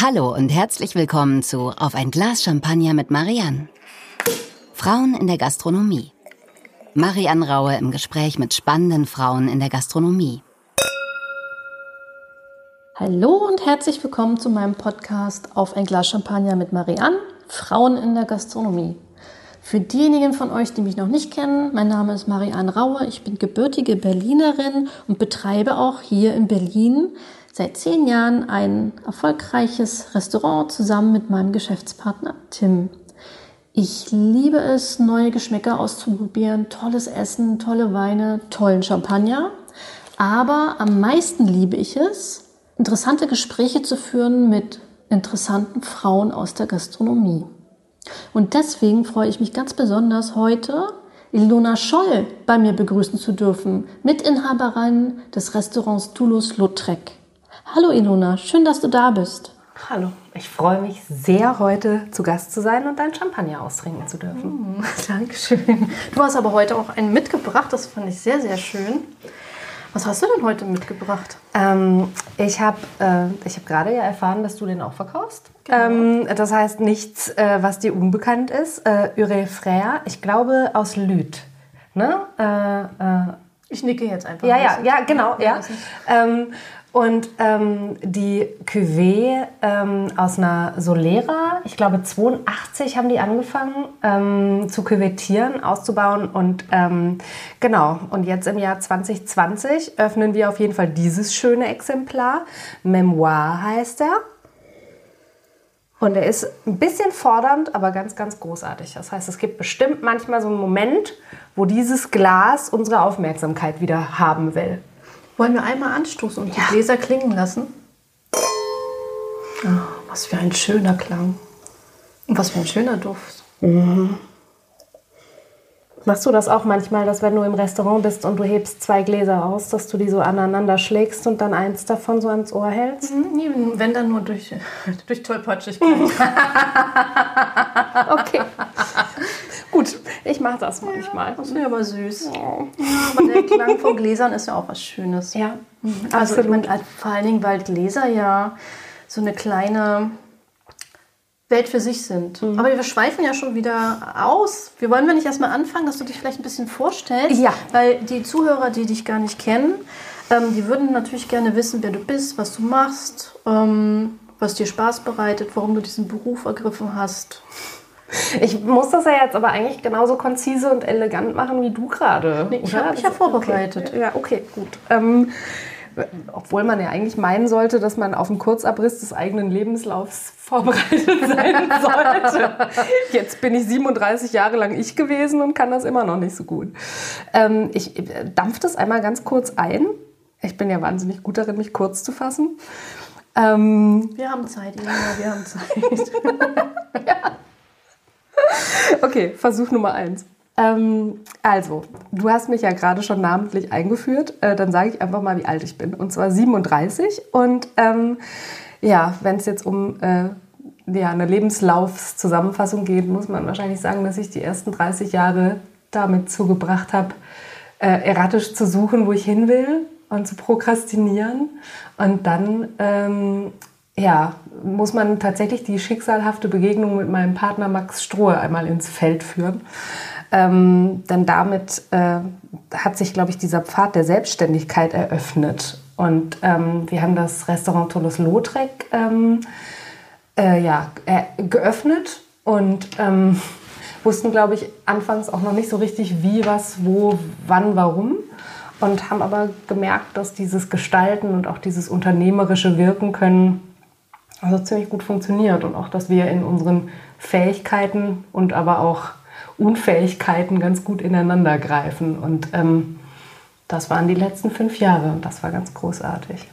Hallo und herzlich willkommen zu Auf ein Glas Champagner mit Marianne. Frauen in der Gastronomie. Marianne Raue im Gespräch mit spannenden Frauen in der Gastronomie. Hallo und herzlich willkommen zu meinem Podcast Auf ein Glas Champagner mit Marianne, Frauen in der Gastronomie. Für diejenigen von euch, die mich noch nicht kennen, mein Name ist Marianne Raue, ich bin gebürtige Berlinerin und betreibe auch hier in Berlin seit zehn Jahren ein erfolgreiches Restaurant zusammen mit meinem Geschäftspartner Tim. Ich liebe es, neue Geschmäcker auszuprobieren, tolles Essen, tolle Weine, tollen Champagner. Aber am meisten liebe ich es, interessante Gespräche zu führen mit interessanten Frauen aus der Gastronomie. Und deswegen freue ich mich ganz besonders heute, Ilona Scholl bei mir begrüßen zu dürfen, Mitinhaberin des Restaurants Toulouse-Lautrec. Hallo Ilona, schön, dass du da bist. Hallo, ich freue mich sehr, heute zu Gast zu sein und dein Champagner austrinken zu dürfen. Mm, Dankeschön. Du hast aber heute auch einen mitgebracht, das fand ich sehr, sehr schön. Was hast du denn heute mitgebracht? Ähm, ich habe äh, hab gerade ja erfahren, dass du den auch verkaufst. Genau. Ähm, das heißt nichts, äh, was dir unbekannt ist. Äh, Ure Frère, ich glaube aus Lüth. Ne? Äh, äh, ich nicke jetzt einfach. Ja, ja, ja, genau. Ja. Ähm, und ähm, die Cuvée ähm, aus einer Solera, ich glaube 82 haben die angefangen ähm, zu küvettieren, auszubauen. Und ähm, genau, und jetzt im Jahr 2020 öffnen wir auf jeden Fall dieses schöne Exemplar. Memoir heißt er. Und er ist ein bisschen fordernd, aber ganz, ganz großartig. Das heißt, es gibt bestimmt manchmal so einen Moment, wo dieses Glas unsere Aufmerksamkeit wieder haben will. Wollen wir einmal anstoßen und ja. die Gläser klingen lassen? Oh, was für ein schöner Klang. Und was für ein schöner Duft. Mhm. Machst du das auch manchmal, dass wenn du im Restaurant bist und du hebst zwei Gläser aus, dass du die so aneinander schlägst und dann eins davon so ans Ohr hältst? Mhm, wenn dann nur durch, durch Tollpatschigkeit. okay. Gut, ich mache das manchmal. Ja, das ist aber süß. Ja. aber der Klang von Gläsern ist ja auch was Schönes. Ja, mhm. also ich meine, vor allen Dingen, weil Gläser ja so eine kleine Welt für sich sind. Mhm. Aber wir schweifen ja schon wieder aus. Wir wollen wir nicht erstmal anfangen, dass du dich vielleicht ein bisschen vorstellst? Ja. Weil die Zuhörer, die dich gar nicht kennen, ähm, die würden natürlich gerne wissen, wer du bist, was du machst, ähm, was dir Spaß bereitet, warum du diesen Beruf ergriffen hast. Ich muss das ja jetzt aber eigentlich genauso konzise und elegant machen wie du gerade. Nee, ich habe mich ja vorbereitet. Okay. Ja, okay, gut. Ähm, obwohl man ja eigentlich meinen sollte, dass man auf einen Kurzabriss des eigenen Lebenslaufs vorbereitet sein sollte. Jetzt bin ich 37 Jahre lang ich gewesen und kann das immer noch nicht so gut. Ähm, ich dampfe das einmal ganz kurz ein. Ich bin ja wahnsinnig gut darin, mich kurz zu fassen. Ähm, wir haben Zeit, Elena, wir haben Zeit. ja. Okay, Versuch Nummer eins. Ähm, also, du hast mich ja gerade schon namentlich eingeführt. Äh, dann sage ich einfach mal, wie alt ich bin. Und zwar 37. Und ähm, ja, wenn es jetzt um äh, ja, eine Lebenslaufszusammenfassung geht, muss man wahrscheinlich sagen, dass ich die ersten 30 Jahre damit zugebracht habe, äh, erratisch zu suchen, wo ich hin will und zu prokrastinieren. Und dann ähm, ja, muss man tatsächlich die schicksalhafte Begegnung mit meinem Partner Max Strohe einmal ins Feld führen. Ähm, denn damit äh, hat sich, glaube ich, dieser Pfad der Selbstständigkeit eröffnet. Und ähm, wir haben das Restaurant Toulouse-Lautrec ähm, äh, ja, äh, geöffnet und ähm, wussten, glaube ich, anfangs auch noch nicht so richtig, wie, was, wo, wann, warum. Und haben aber gemerkt, dass dieses Gestalten und auch dieses unternehmerische Wirken können also ziemlich gut funktioniert und auch, dass wir in unseren Fähigkeiten und aber auch Unfähigkeiten ganz gut ineinander greifen. Und ähm, das waren die letzten fünf Jahre und das war ganz großartig.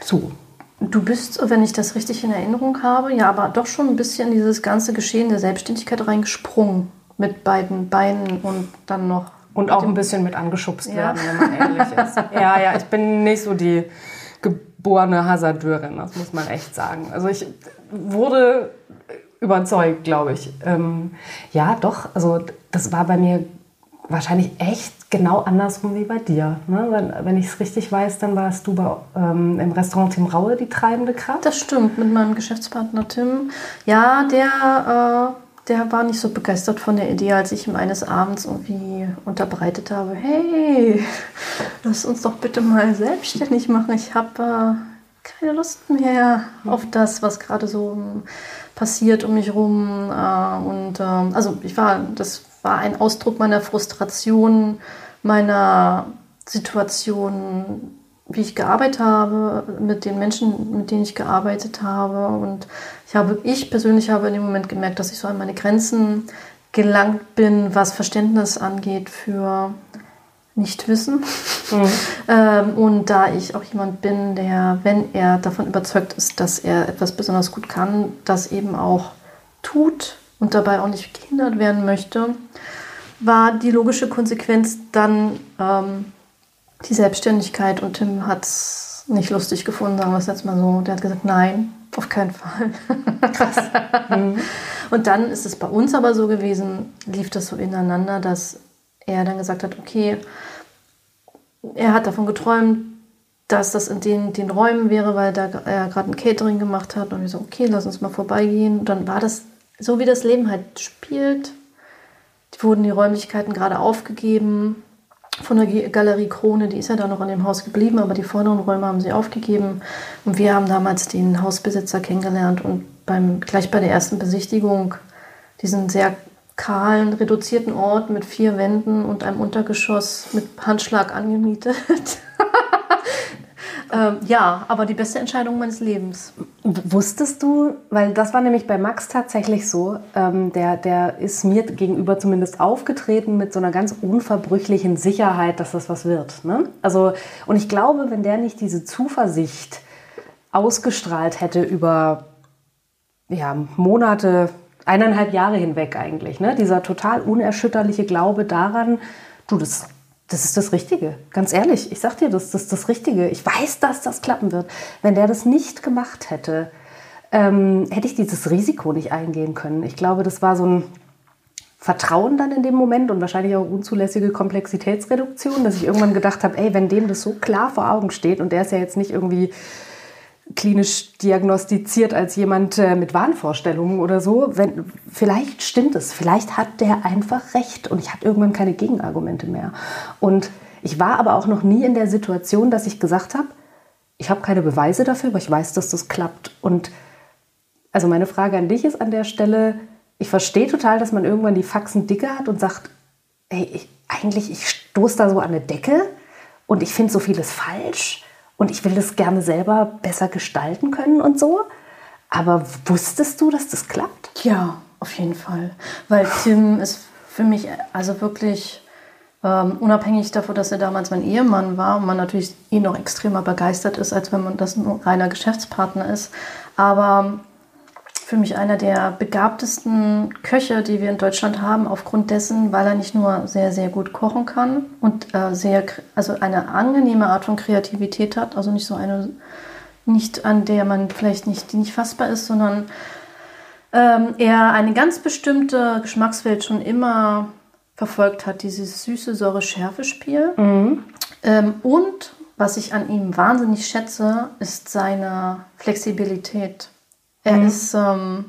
So. Du bist, wenn ich das richtig in Erinnerung habe, ja, aber doch schon ein bisschen in dieses ganze Geschehen der Selbstständigkeit reingesprungen. Mit beiden Beinen und dann noch. Und auch ein bisschen mit angeschubst ja. werden, wenn man ehrlich ist. Ja, ja, ich bin nicht so die geborene Hasardeurin, das muss man echt sagen. Also ich wurde überzeugt, glaube ich. Ähm, ja, doch, also das war bei mir wahrscheinlich echt genau andersrum wie bei dir. Ne? Wenn, wenn ich es richtig weiß, dann warst du bei, ähm, im Restaurant Tim Raue die treibende Kraft. Das stimmt, mit meinem Geschäftspartner Tim. Ja, der, äh, der war nicht so begeistert von der Idee, als ich ihm eines Abends irgendwie unterbreitet habe, hey, lass uns doch bitte mal selbstständig machen. Ich habe äh, keine Lust mehr auf das, was gerade so passiert um mich rum. Äh, und ähm, also ich war, das war ein Ausdruck meiner Frustration, meiner Situation, wie ich gearbeitet habe, mit den Menschen, mit denen ich gearbeitet habe. Und ich habe, ich persönlich habe in dem Moment gemerkt, dass ich so an meine Grenzen gelangt bin, was Verständnis angeht für Nichtwissen. Mhm. ähm, und da ich auch jemand bin, der, wenn er davon überzeugt ist, dass er etwas besonders gut kann, das eben auch tut und dabei auch nicht gehindert werden möchte, war die logische Konsequenz dann ähm, die Selbstständigkeit. Und Tim hat es nicht lustig gefunden, sagen wir es jetzt mal so. Der hat gesagt, nein, auf keinen Fall. Krass. Mhm. Und dann ist es bei uns aber so gewesen, lief das so ineinander, dass er dann gesagt hat, okay, er hat davon geträumt, dass das in den, den Räumen wäre, weil da er gerade ein Catering gemacht hat. Und wir so, okay, lass uns mal vorbeigehen. Und dann war das so, wie das Leben halt spielt. Wurden die Räumlichkeiten gerade aufgegeben von der Galerie Krone. Die ist ja da noch in dem Haus geblieben, aber die vorderen Räume haben sie aufgegeben. Und wir haben damals den Hausbesitzer kennengelernt und beim, gleich bei der ersten Besichtigung diesen sehr kahlen, reduzierten Ort mit vier Wänden und einem Untergeschoss mit Handschlag angemietet. ähm, ja, aber die beste Entscheidung meines Lebens. Wusstest du, weil das war nämlich bei Max tatsächlich so, ähm, der, der ist mir gegenüber zumindest aufgetreten mit so einer ganz unverbrüchlichen Sicherheit, dass das was wird. Ne? Also, und ich glaube, wenn der nicht diese Zuversicht ausgestrahlt hätte über ja, Monate, eineinhalb Jahre hinweg eigentlich. Ne? Dieser total unerschütterliche Glaube daran, du, das, das ist das Richtige. Ganz ehrlich, ich sag dir, das, das ist das Richtige. Ich weiß, dass das klappen wird. Wenn der das nicht gemacht hätte, ähm, hätte ich dieses Risiko nicht eingehen können. Ich glaube, das war so ein Vertrauen dann in dem Moment und wahrscheinlich auch unzulässige Komplexitätsreduktion, dass ich irgendwann gedacht habe, ey, wenn dem das so klar vor Augen steht und der ist ja jetzt nicht irgendwie klinisch diagnostiziert als jemand äh, mit Wahnvorstellungen oder so. Wenn, vielleicht stimmt es, vielleicht hat der einfach recht und ich hatte irgendwann keine Gegenargumente mehr. Und ich war aber auch noch nie in der Situation, dass ich gesagt habe, ich habe keine Beweise dafür, aber ich weiß, dass das klappt. Und also meine Frage an dich ist an der Stelle, ich verstehe total, dass man irgendwann die Faxen dicke hat und sagt, ey, ich, eigentlich, ich stoße da so an eine Decke und ich finde so vieles falsch und ich will das gerne selber besser gestalten können und so. Aber wusstest du, dass das klappt? Ja, auf jeden Fall. Weil Tim ist für mich also wirklich ähm, unabhängig davon, dass er damals mein Ehemann war und man natürlich ihn noch extremer begeistert ist, als wenn man das ein reiner Geschäftspartner ist. Aber für mich einer der begabtesten Köche, die wir in Deutschland haben, aufgrund dessen, weil er nicht nur sehr, sehr gut kochen kann und äh, sehr, also eine angenehme Art von Kreativität hat, also nicht so eine, nicht an der man vielleicht nicht, die nicht fassbar ist, sondern ähm, er eine ganz bestimmte Geschmackswelt schon immer verfolgt hat, dieses süße, säure, schärfe Spiel. Mhm. Ähm, und was ich an ihm wahnsinnig schätze, ist seine Flexibilität. Er mhm. ist, ähm,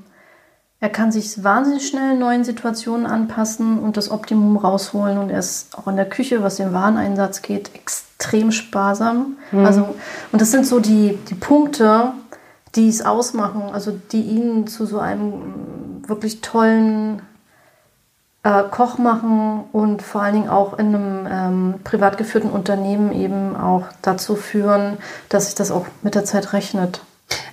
er kann sich wahnsinnig schnell neuen Situationen anpassen und das Optimum rausholen. Und er ist auch in der Küche, was den Wareneinsatz geht, extrem sparsam. Mhm. Also, und das sind so die, die Punkte, die es ausmachen, also die ihn zu so einem wirklich tollen äh, Koch machen und vor allen Dingen auch in einem ähm, privat geführten Unternehmen eben auch dazu führen, dass sich das auch mit der Zeit rechnet.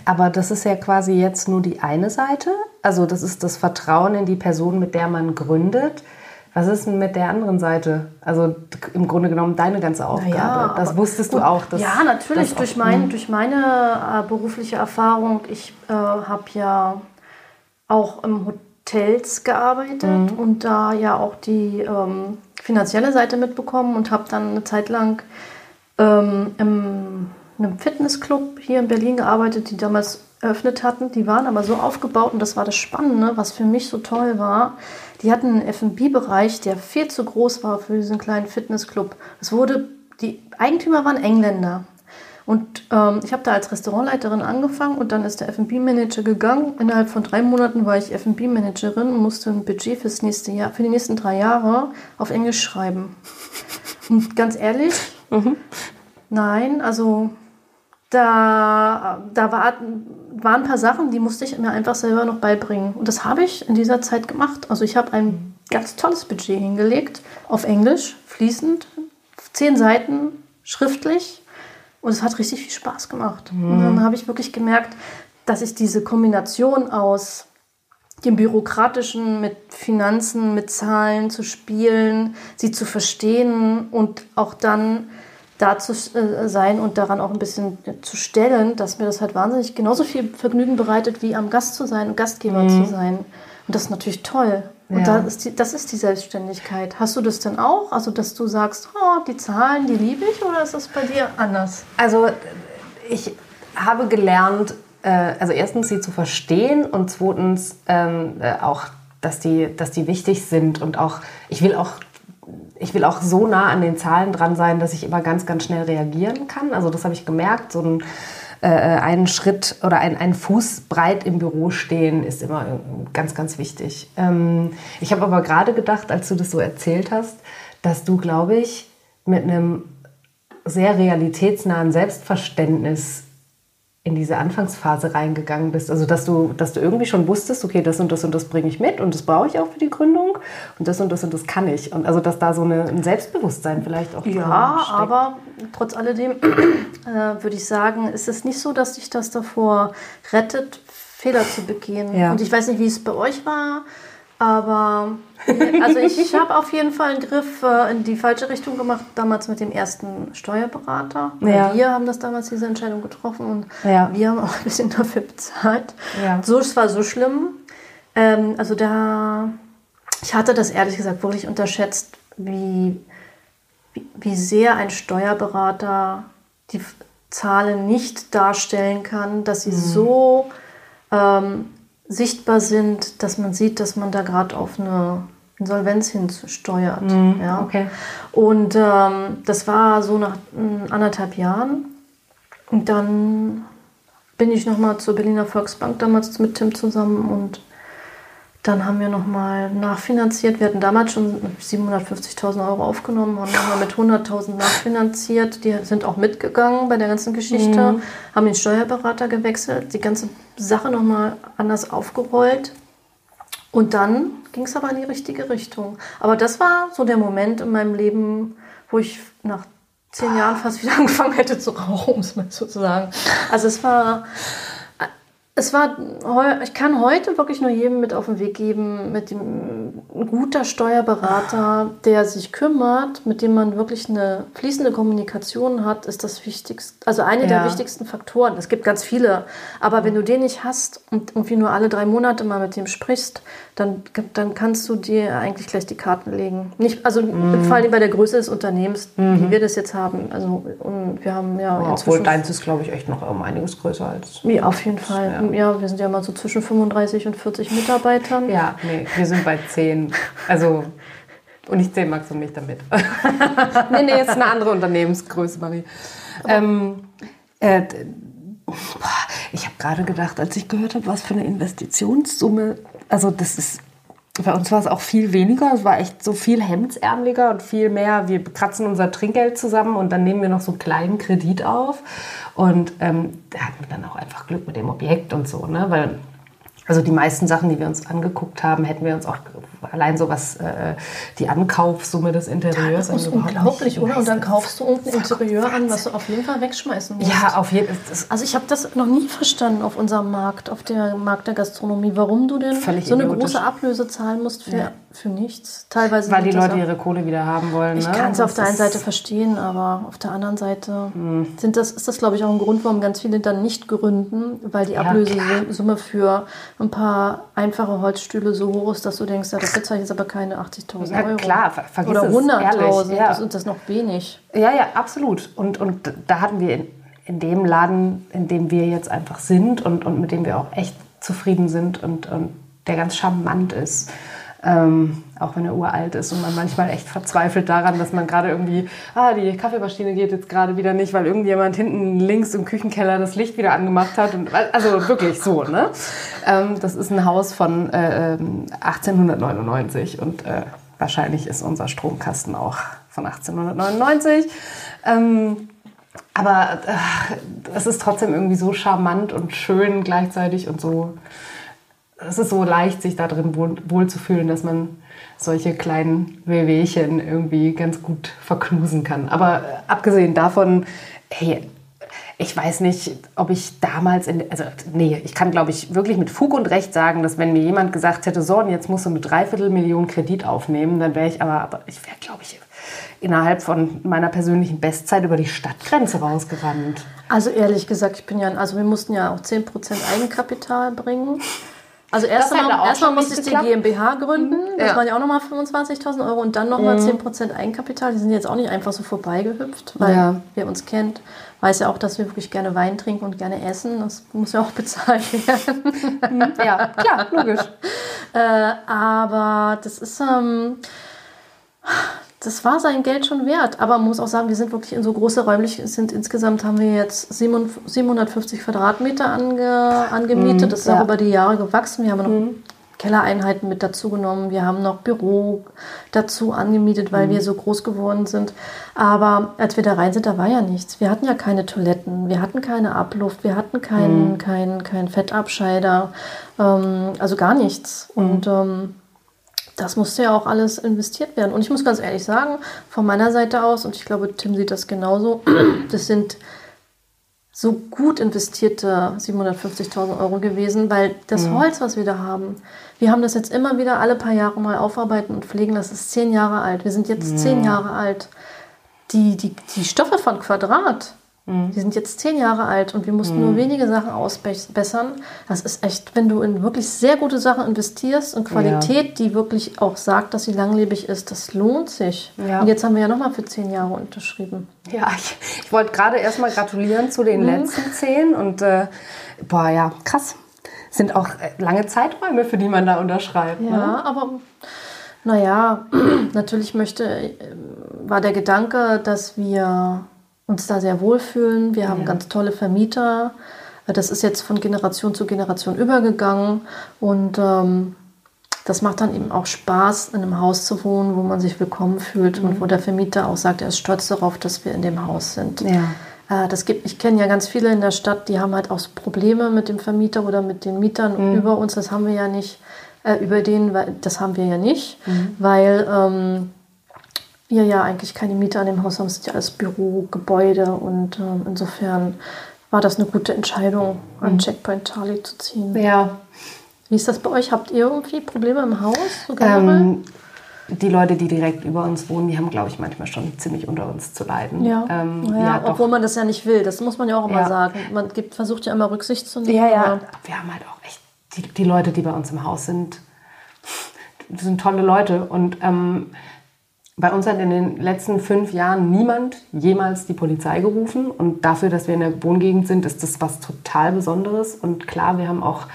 Aber das ist ja quasi jetzt nur die eine Seite. Also das ist das Vertrauen in die Person, mit der man gründet. Was ist denn mit der anderen Seite? Also im Grunde genommen deine ganze Aufgabe. Ja, das wusstest du auch. Dass, ja, natürlich durch, mein, durch meine äh, berufliche Erfahrung. Ich äh, habe ja auch im Hotels gearbeitet mhm. und da ja auch die ähm, finanzielle Seite mitbekommen und habe dann eine Zeit lang ähm, im einem Fitnessclub hier in Berlin gearbeitet, die damals eröffnet hatten. Die waren aber so aufgebaut und das war das Spannende, was für mich so toll war. Die hatten einen F&B-Bereich, der viel zu groß war für diesen kleinen Fitnessclub. Es wurde, die Eigentümer waren Engländer. Und ähm, ich habe da als Restaurantleiterin angefangen und dann ist der F&B-Manager gegangen. Innerhalb von drei Monaten war ich F&B-Managerin und musste ein Budget fürs nächste Jahr, für die nächsten drei Jahre auf Englisch schreiben. Und ganz ehrlich, mhm. nein, also da, da war, waren ein paar Sachen, die musste ich mir einfach selber noch beibringen. Und das habe ich in dieser Zeit gemacht. Also ich habe ein ganz tolles Budget hingelegt, auf Englisch, fließend, zehn Seiten, schriftlich und es hat richtig viel Spaß gemacht. Mhm. Und dann habe ich wirklich gemerkt, dass ich diese Kombination aus dem Bürokratischen mit Finanzen, mit Zahlen zu spielen, sie zu verstehen und auch dann da zu äh, sein und daran auch ein bisschen zu stellen, dass mir das halt wahnsinnig genauso viel Vergnügen bereitet, wie am Gast zu sein und Gastgeber mhm. zu sein. Und das ist natürlich toll. Und ja. das, ist die, das ist die Selbstständigkeit. Hast du das denn auch? Also, dass du sagst, oh, die Zahlen, die liebe ich, oder ist das bei dir anders? Also, ich habe gelernt, äh, also erstens sie zu verstehen und zweitens ähm, äh, auch, dass die, dass die wichtig sind und auch, ich will auch ich will auch so nah an den Zahlen dran sein, dass ich immer ganz, ganz schnell reagieren kann. Also das habe ich gemerkt. So ein äh, einen Schritt oder ein, einen Fuß breit im Büro stehen ist immer ganz, ganz wichtig. Ähm, ich habe aber gerade gedacht, als du das so erzählt hast, dass du, glaube ich, mit einem sehr realitätsnahen Selbstverständnis in diese Anfangsphase reingegangen bist. Also dass du, dass du irgendwie schon wusstest, okay, das und das und das bringe ich mit und das brauche ich auch für die Gründung und das und das und das kann ich. Und also dass da so eine, ein Selbstbewusstsein vielleicht auch Ja, steckt. aber trotz alledem äh, würde ich sagen, ist es nicht so, dass dich das davor rettet, Fehler zu begehen. Ja. Und ich weiß nicht, wie es bei euch war. Aber also ich habe auf jeden Fall einen Griff äh, in die falsche Richtung gemacht, damals mit dem ersten Steuerberater. Ja. Wir haben das damals diese Entscheidung getroffen und ja. wir haben auch ein bisschen dafür bezahlt. Ja. So, es war so schlimm. Ähm, also da, ich hatte das ehrlich gesagt wirklich unterschätzt, wie, wie, wie sehr ein Steuerberater die Zahlen nicht darstellen kann, dass sie mhm. so ähm, sichtbar sind, dass man sieht, dass man da gerade auf eine Insolvenz hinsteuert. Mhm, ja. okay. Und ähm, das war so nach mm, anderthalb Jahren. Und dann bin ich nochmal zur Berliner Volksbank damals mit Tim zusammen und dann haben wir nochmal nachfinanziert. Wir hatten damals schon 750.000 Euro aufgenommen und nochmal mit 100.000 nachfinanziert. Die sind auch mitgegangen bei der ganzen Geschichte, mhm. haben den Steuerberater gewechselt, die ganze Sache nochmal anders aufgerollt. Und dann ging es aber in die richtige Richtung. Aber das war so der Moment in meinem Leben, wo ich nach zehn Jahren fast wieder angefangen hätte zu rauchen, um es mal so zu sagen. Also es war es war, ich kann heute wirklich nur jedem mit auf den Weg geben, mit dem ein guter Steuerberater, der sich kümmert, mit dem man wirklich eine fließende Kommunikation hat, ist das wichtigste, also eine ja. der wichtigsten Faktoren. Es gibt ganz viele, aber wenn du den nicht hast und irgendwie nur alle drei Monate mal mit dem sprichst, dann, dann kannst du dir eigentlich gleich die Karten legen. Nicht, also mhm. vor allem bei der Größe des Unternehmens, mhm. wie wir das jetzt haben. Also und wir haben ja, ja Obwohl deins ist, glaube ich, echt noch um einiges größer als. Ja, auf jeden Fall. Ja. Ja. wir sind ja mal so zwischen 35 und 40 Mitarbeitern. Ja, nee, wir sind bei 10. Also. Und ich zähle Max und mich damit. nee, nee, jetzt eine andere Unternehmensgröße, Marie. Ähm, äh, ich habe gerade gedacht, als ich gehört habe, was für eine Investitionssumme also das ist, bei uns war es auch viel weniger. Es war echt so viel hemdsärmeliger und viel mehr. Wir kratzen unser Trinkgeld zusammen und dann nehmen wir noch so einen kleinen Kredit auf. Und ähm, da hatten wir dann auch einfach Glück mit dem Objekt und so, ne? Weil also die meisten Sachen, die wir uns angeguckt haben, hätten wir uns auch allein so was, äh, die Ankaufssumme des Interieurs. Das ist unglaublich, oder? Und dann kaufst du irgendein Interieur an, was du auf jeden Fall wegschmeißen musst. Ja, auf jeden Fall. Also ich habe das noch nie verstanden auf unserem Markt, auf der Markt der Gastronomie, warum du denn so eine idiotisch. große Ablöse zahlen musst für, ja. Für nichts. Teilweise Weil die Leute ihre Kohle wieder haben wollen. Ich ne? kann es auf der einen Seite verstehen, aber auf der anderen Seite hm. sind das, ist das, glaube ich, auch ein Grund, warum ganz viele dann nicht gründen, weil die ja, Ablösesumme für ein paar einfache Holzstühle so hoch ist, dass du denkst, ja, das bezahle ich jetzt aber keine 80.000 Euro. Ja, klar, ver vergiss Oder 100.000, ja. das ist das noch wenig. Ja, ja, absolut. Und, und da hatten wir in dem Laden, in dem wir jetzt einfach sind und, und mit dem wir auch echt zufrieden sind und, und der ganz charmant ist. Ähm, auch wenn er uralt ist und man manchmal echt verzweifelt daran, dass man gerade irgendwie, ah, die Kaffeemaschine geht jetzt gerade wieder nicht, weil irgendjemand hinten links im Küchenkeller das Licht wieder angemacht hat. Und, also wirklich so, ne? Ähm, das ist ein Haus von äh, 1899 und äh, wahrscheinlich ist unser Stromkasten auch von 1899. Ähm, aber äh, es ist trotzdem irgendwie so charmant und schön gleichzeitig und so. Es ist so leicht, sich da drin wohl, wohl zu fühlen, dass man solche kleinen Wehwehchen irgendwie ganz gut verknusen kann. Aber äh, abgesehen davon, hey, ich weiß nicht, ob ich damals, in, also nee, ich kann glaube ich wirklich mit Fug und Recht sagen, dass wenn mir jemand gesagt hätte, so, und jetzt musst du eine Dreiviertelmillion Kredit aufnehmen, dann wäre ich aber, aber ich wäre glaube ich innerhalb von meiner persönlichen Bestzeit über die Stadtgrenze rausgerannt. Also ehrlich gesagt, ich bin ja, also wir mussten ja auch 10% Eigenkapital bringen. Also erstmal erst musste ich die GmbH gründen, mhm. das ja. waren ja auch nochmal 25.000 Euro und dann nochmal mhm. 10% Eigenkapital. Die sind jetzt auch nicht einfach so vorbeigehüpft, weil ja. wer uns kennt, weiß ja auch, dass wir wirklich gerne Wein trinken und gerne essen. Das muss ja auch bezahlt werden. Mhm. ja, klar, logisch. äh, aber das ist... Ähm, das war sein Geld schon wert. Aber man muss auch sagen, wir sind wirklich in so große räumlich sind. Insgesamt haben wir jetzt 750 Quadratmeter ange, angemietet. Mhm, das ist ja. auch über die Jahre gewachsen. Wir haben noch mhm. Kellereinheiten mit dazu genommen. Wir haben noch Büro dazu angemietet, weil mhm. wir so groß geworden sind. Aber als wir da rein sind, da war ja nichts. Wir hatten ja keine Toiletten, wir hatten keine Abluft, wir hatten keinen mhm. kein, kein Fettabscheider, ähm, also gar nichts. Mhm. Und ähm, das musste ja auch alles investiert werden. Und ich muss ganz ehrlich sagen, von meiner Seite aus, und ich glaube, Tim sieht das genauso, das sind so gut investierte 750.000 Euro gewesen, weil das mhm. Holz, was wir da haben, wir haben das jetzt immer wieder alle paar Jahre mal aufarbeiten und pflegen. Das ist zehn Jahre alt. Wir sind jetzt mhm. zehn Jahre alt. Die, die, die Stoffe von Quadrat, Mhm. Die sind jetzt zehn Jahre alt und wir mussten mhm. nur wenige Sachen ausbessern. Das ist echt, wenn du in wirklich sehr gute Sachen investierst und Qualität, ja. die wirklich auch sagt, dass sie langlebig ist, das lohnt sich. Ja. Und jetzt haben wir ja nochmal für zehn Jahre unterschrieben. Ja, ich, ich wollte gerade erstmal gratulieren zu den mhm. letzten zehn und äh, boah, ja, krass. Sind auch äh, lange Zeiträume, für die man da unterschreibt. Ja, ne? aber naja, natürlich möchte, äh, war der Gedanke, dass wir uns da sehr wohlfühlen. Wir haben ja. ganz tolle Vermieter. Das ist jetzt von Generation zu Generation übergegangen und ähm, das macht dann eben auch Spaß, in einem Haus zu wohnen, wo man sich willkommen fühlt mhm. und wo der Vermieter auch sagt, er ist stolz darauf, dass wir in dem Haus sind. Ja. Äh, das gibt, ich kenne ja ganz viele in der Stadt, die haben halt auch Probleme mit dem Vermieter oder mit den Mietern mhm. über uns. Das haben wir ja nicht, äh, über den, das haben wir ja nicht, mhm. weil ähm, wir ja eigentlich keine Miete an dem Haus haben, es ist ja alles Bürogebäude und ähm, insofern war das eine gute Entscheidung, an mhm. Checkpoint Charlie zu ziehen. Ja. Wie ist das bei euch? Habt ihr irgendwie Probleme im Haus? So ähm, die Leute, die direkt über uns wohnen, die haben, glaube ich, manchmal schon ziemlich unter uns zu leiden. Ja, ähm, ja, ja obwohl man das ja nicht will. Das muss man ja auch immer ja. sagen. Man gibt, versucht ja immer Rücksicht zu nehmen. Ja, ja. Wir haben halt auch echt die, die Leute, die bei uns im Haus sind, sind tolle Leute und ähm, bei uns hat in den letzten fünf Jahren niemand jemals die Polizei gerufen. Und dafür, dass wir in der Wohngegend sind, ist das was total Besonderes. Und klar, wir haben auch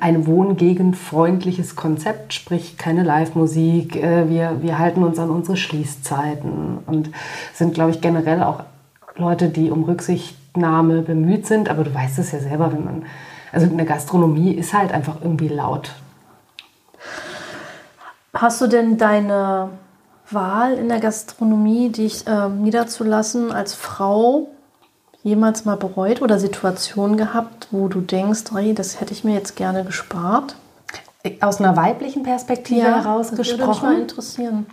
ein wohngegendfreundliches Konzept, sprich keine Live-Musik. Äh, wir, wir halten uns an unsere Schließzeiten und sind, glaube ich, generell auch Leute, die um Rücksichtnahme bemüht sind. Aber du weißt es ja selber, wenn man, also eine Gastronomie ist halt einfach irgendwie laut. Hast du denn deine Wahl in der Gastronomie, dich äh, niederzulassen als Frau, jemals mal bereut oder Situationen gehabt, wo du denkst, hey, das hätte ich mir jetzt gerne gespart? Aus einer weiblichen Perspektive ja, heraus das gesprochen. Würde mich mal interessieren.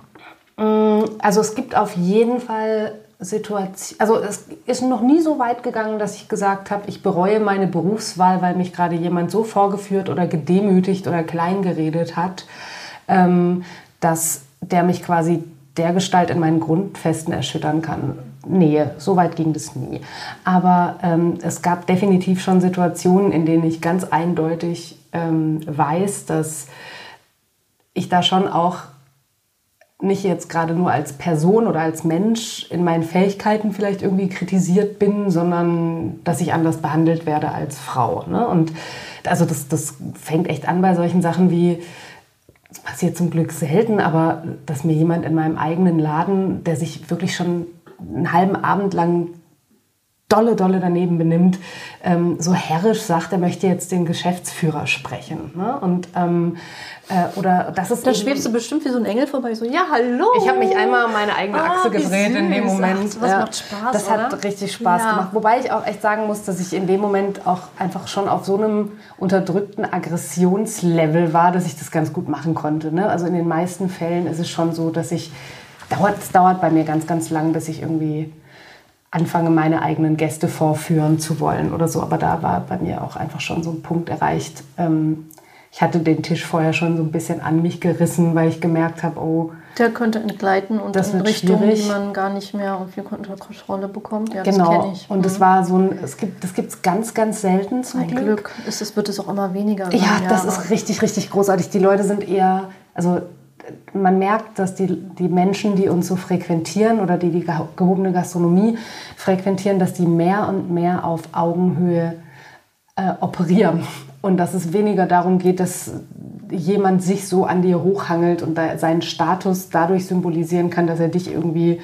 Mm, also es gibt auf jeden Fall Situationen, also es ist noch nie so weit gegangen, dass ich gesagt habe, ich bereue meine Berufswahl, weil mich gerade jemand so vorgeführt oder gedemütigt oder kleingeredet hat, ähm, dass der mich quasi der Gestalt in meinen Grundfesten erschüttern kann. Nee, so weit ging das nie. Aber ähm, es gab definitiv schon Situationen, in denen ich ganz eindeutig ähm, weiß, dass ich da schon auch nicht jetzt gerade nur als Person oder als Mensch in meinen Fähigkeiten vielleicht irgendwie kritisiert bin, sondern dass ich anders behandelt werde als Frau. Ne? Und also das, das fängt echt an bei solchen Sachen wie, das passiert zum Glück selten, aber dass mir jemand in meinem eigenen Laden, der sich wirklich schon einen halben Abend lang dolle, dolle daneben benimmt, ähm, so herrisch sagt, er möchte jetzt den Geschäftsführer sprechen. Ne? Und ähm, äh, oder das ist. Da schwebst du bestimmt wie so ein Engel vorbei, so ja hallo. Ich habe mich einmal meine eigene ah, Achse gedreht in dem Moment. Ach, das ja. macht Spaß. Das oder? hat richtig Spaß ja. gemacht. Wobei ich auch echt sagen muss, dass ich in dem Moment auch einfach schon auf so einem unterdrückten Aggressionslevel war, dass ich das ganz gut machen konnte. Ne? Also in den meisten Fällen ist es schon so, dass ich dauert, es dauert bei mir ganz, ganz lang, bis ich irgendwie anfange, meine eigenen Gäste vorführen zu wollen oder so. Aber da war bei mir auch einfach schon so ein Punkt erreicht. Ähm, ich hatte den Tisch vorher schon so ein bisschen an mich gerissen, weil ich gemerkt habe, oh. Der könnte entgleiten und das in Richtungen, die man gar nicht mehr irgendwie unter Kontrolle bekommt. Ja, genau. Und es mhm. war so ein, es gibt, das gibt es ganz, ganz selten zum ein Glück. Glück. Ist es, wird es auch immer weniger. Ja, das ist richtig, richtig großartig. Die Leute sind eher, also man merkt, dass die, die Menschen, die uns so frequentieren oder die die gehobene Gastronomie frequentieren, dass die mehr und mehr auf Augenhöhe äh, operieren. Und dass es weniger darum geht, dass jemand sich so an dir hochhangelt und seinen Status dadurch symbolisieren kann, dass er dich irgendwie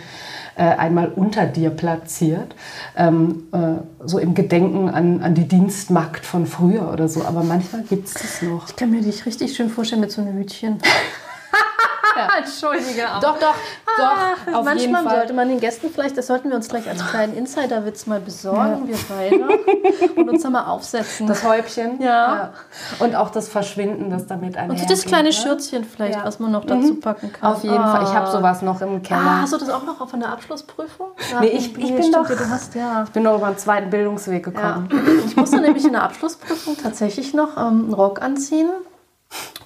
äh, einmal unter dir platziert. Ähm, äh, so im Gedenken an, an die Dienstmagd von früher oder so. Aber manchmal gibt es das noch. Ich kann mir dich richtig schön vorstellen mit so einem Hütchen. Ja. Entschuldige. Aber. Doch, doch, doch. Auf manchmal sollte man den Gästen vielleicht, das sollten wir uns gleich als kleinen Insider-Witz mal besorgen, ja. wir beide, und uns da mal aufsetzen. Das Häubchen. Ja. ja. Und auch das Verschwinden, das damit einhergeht. Und das kleine ne? Schürzchen vielleicht, was man noch dazu mhm. packen kann. Auf jeden ah. Fall. Ich habe sowas noch im Keller. Ah, hast du das auch noch von der Abschlussprüfung? nee, ich, ich, bin doch, du hast, ja. ich bin noch über einen zweiten Bildungsweg gekommen. Ich musste nämlich in der Abschlussprüfung tatsächlich noch ähm, einen Rock anziehen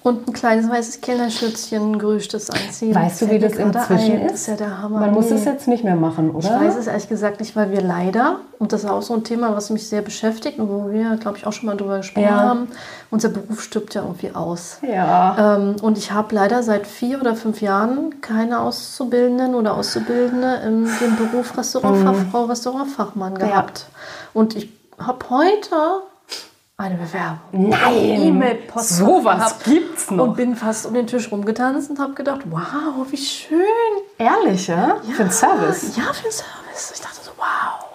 und ein kleines weißes Kellnerschürzchen, gerüschtes anziehen. Weißt du, wie das inzwischen ein. ist? Das ist ja der Hammer. Man muss das jetzt nicht mehr machen, oder? Ich weiß es ehrlich gesagt nicht, weil wir leider, und das ist auch so ein Thema, was mich sehr beschäftigt und wo wir, glaube ich, auch schon mal drüber gesprochen ja. haben, unser Beruf stirbt ja irgendwie aus. Ja. Ähm, und ich habe leider seit vier oder fünf Jahren keine Auszubildenden oder Auszubildende in dem Beruf Restaurantfachfrau, mhm. Restaurantfachmann gehabt. Ja. Und ich habe heute eine Bewerbung. Nein! E-Mail-Post. Sowas gibt's noch. Und bin fast um den Tisch rumgetanzt und habe gedacht, wow, wie schön. Ehrlich, ja? ja? Für den Service? Ja, für den Service. Ich dachte so, wow.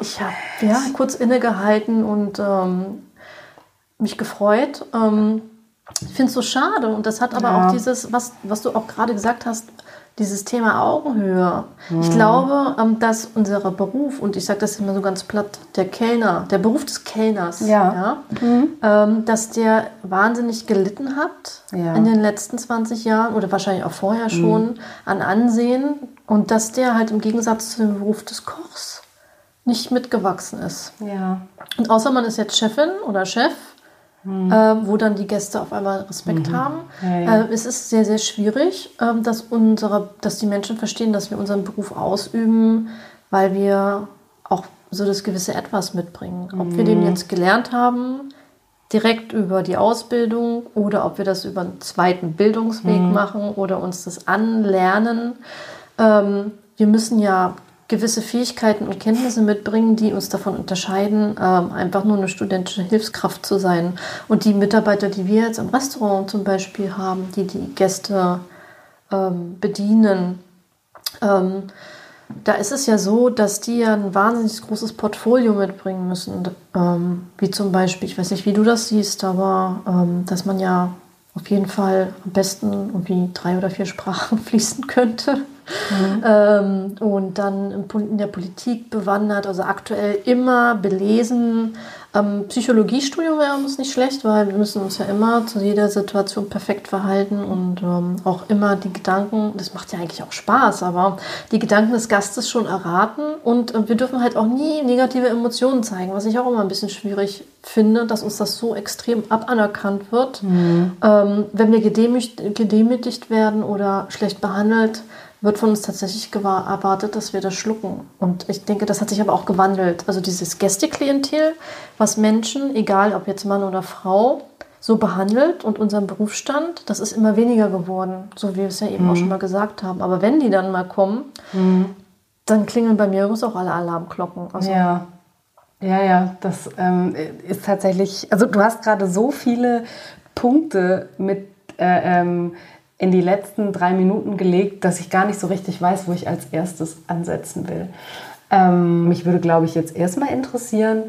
Ich habe ja, kurz innegehalten und ähm, mich gefreut. Ähm, ich finde es so schade. Und das hat aber ja. auch dieses, was, was du auch gerade gesagt hast, dieses Thema Augenhöhe. Mhm. Ich glaube, ähm, dass unser Beruf, und ich sage das immer so ganz platt, der Kellner, der Beruf des Kellners, ja. ja mhm. dass der wahnsinnig gelitten hat ja. in den letzten 20 Jahren oder wahrscheinlich auch vorher schon mhm. an Ansehen und dass der halt im Gegensatz zu dem Beruf des Kochs nicht mitgewachsen ist. Ja. Und außer man ist jetzt Chefin oder Chef, mhm. äh, wo dann die Gäste auf einmal Respekt mhm. haben. Ja, ja. Äh, es ist sehr, sehr schwierig, äh, dass, unsere, dass die Menschen verstehen, dass wir unseren Beruf ausüben, weil wir auch so das gewisse Etwas mitbringen. Ob wir den mhm. jetzt gelernt haben, direkt über die Ausbildung oder ob wir das über einen zweiten Bildungsweg mhm. machen oder uns das anlernen. Ähm, wir müssen ja gewisse Fähigkeiten und Kenntnisse mitbringen, die uns davon unterscheiden, ähm, einfach nur eine studentische Hilfskraft zu sein. Und die Mitarbeiter, die wir jetzt im Restaurant zum Beispiel haben, die die Gäste ähm, bedienen, ähm, da ist es ja so, dass die ja ein wahnsinnig großes Portfolio mitbringen müssen. Wie zum Beispiel, ich weiß nicht, wie du das siehst, aber dass man ja auf jeden Fall am besten irgendwie drei oder vier Sprachen fließen könnte. Mhm. Ähm, und dann in der Politik bewandert, also aktuell immer belesen. Ähm, Psychologiestudium wäre uns nicht schlecht, weil wir müssen uns ja immer zu jeder Situation perfekt verhalten und ähm, auch immer die Gedanken, das macht ja eigentlich auch Spaß, aber die Gedanken des Gastes schon erraten und äh, wir dürfen halt auch nie negative Emotionen zeigen, was ich auch immer ein bisschen schwierig finde, dass uns das so extrem abanerkannt wird. Mhm. Ähm, wenn wir gedemütigt, gedemütigt werden oder schlecht behandelt, wird von uns tatsächlich erwartet, dass wir das schlucken. Und ich denke, das hat sich aber auch gewandelt. Also dieses Gästeklientel, was Menschen, egal ob jetzt Mann oder Frau, so behandelt und unseren Berufsstand, das ist immer weniger geworden, so wie wir es ja eben auch schon mal gesagt haben. Aber wenn die dann mal kommen, dann klingeln bei mir übrigens auch alle Alarmglocken. Also, Ja. Ja, ja, das ähm, ist tatsächlich, also du hast gerade so viele Punkte mit äh, ähm, in die letzten drei Minuten gelegt, dass ich gar nicht so richtig weiß, wo ich als erstes ansetzen will. Ähm, mich würde, glaube ich, jetzt erstmal interessieren,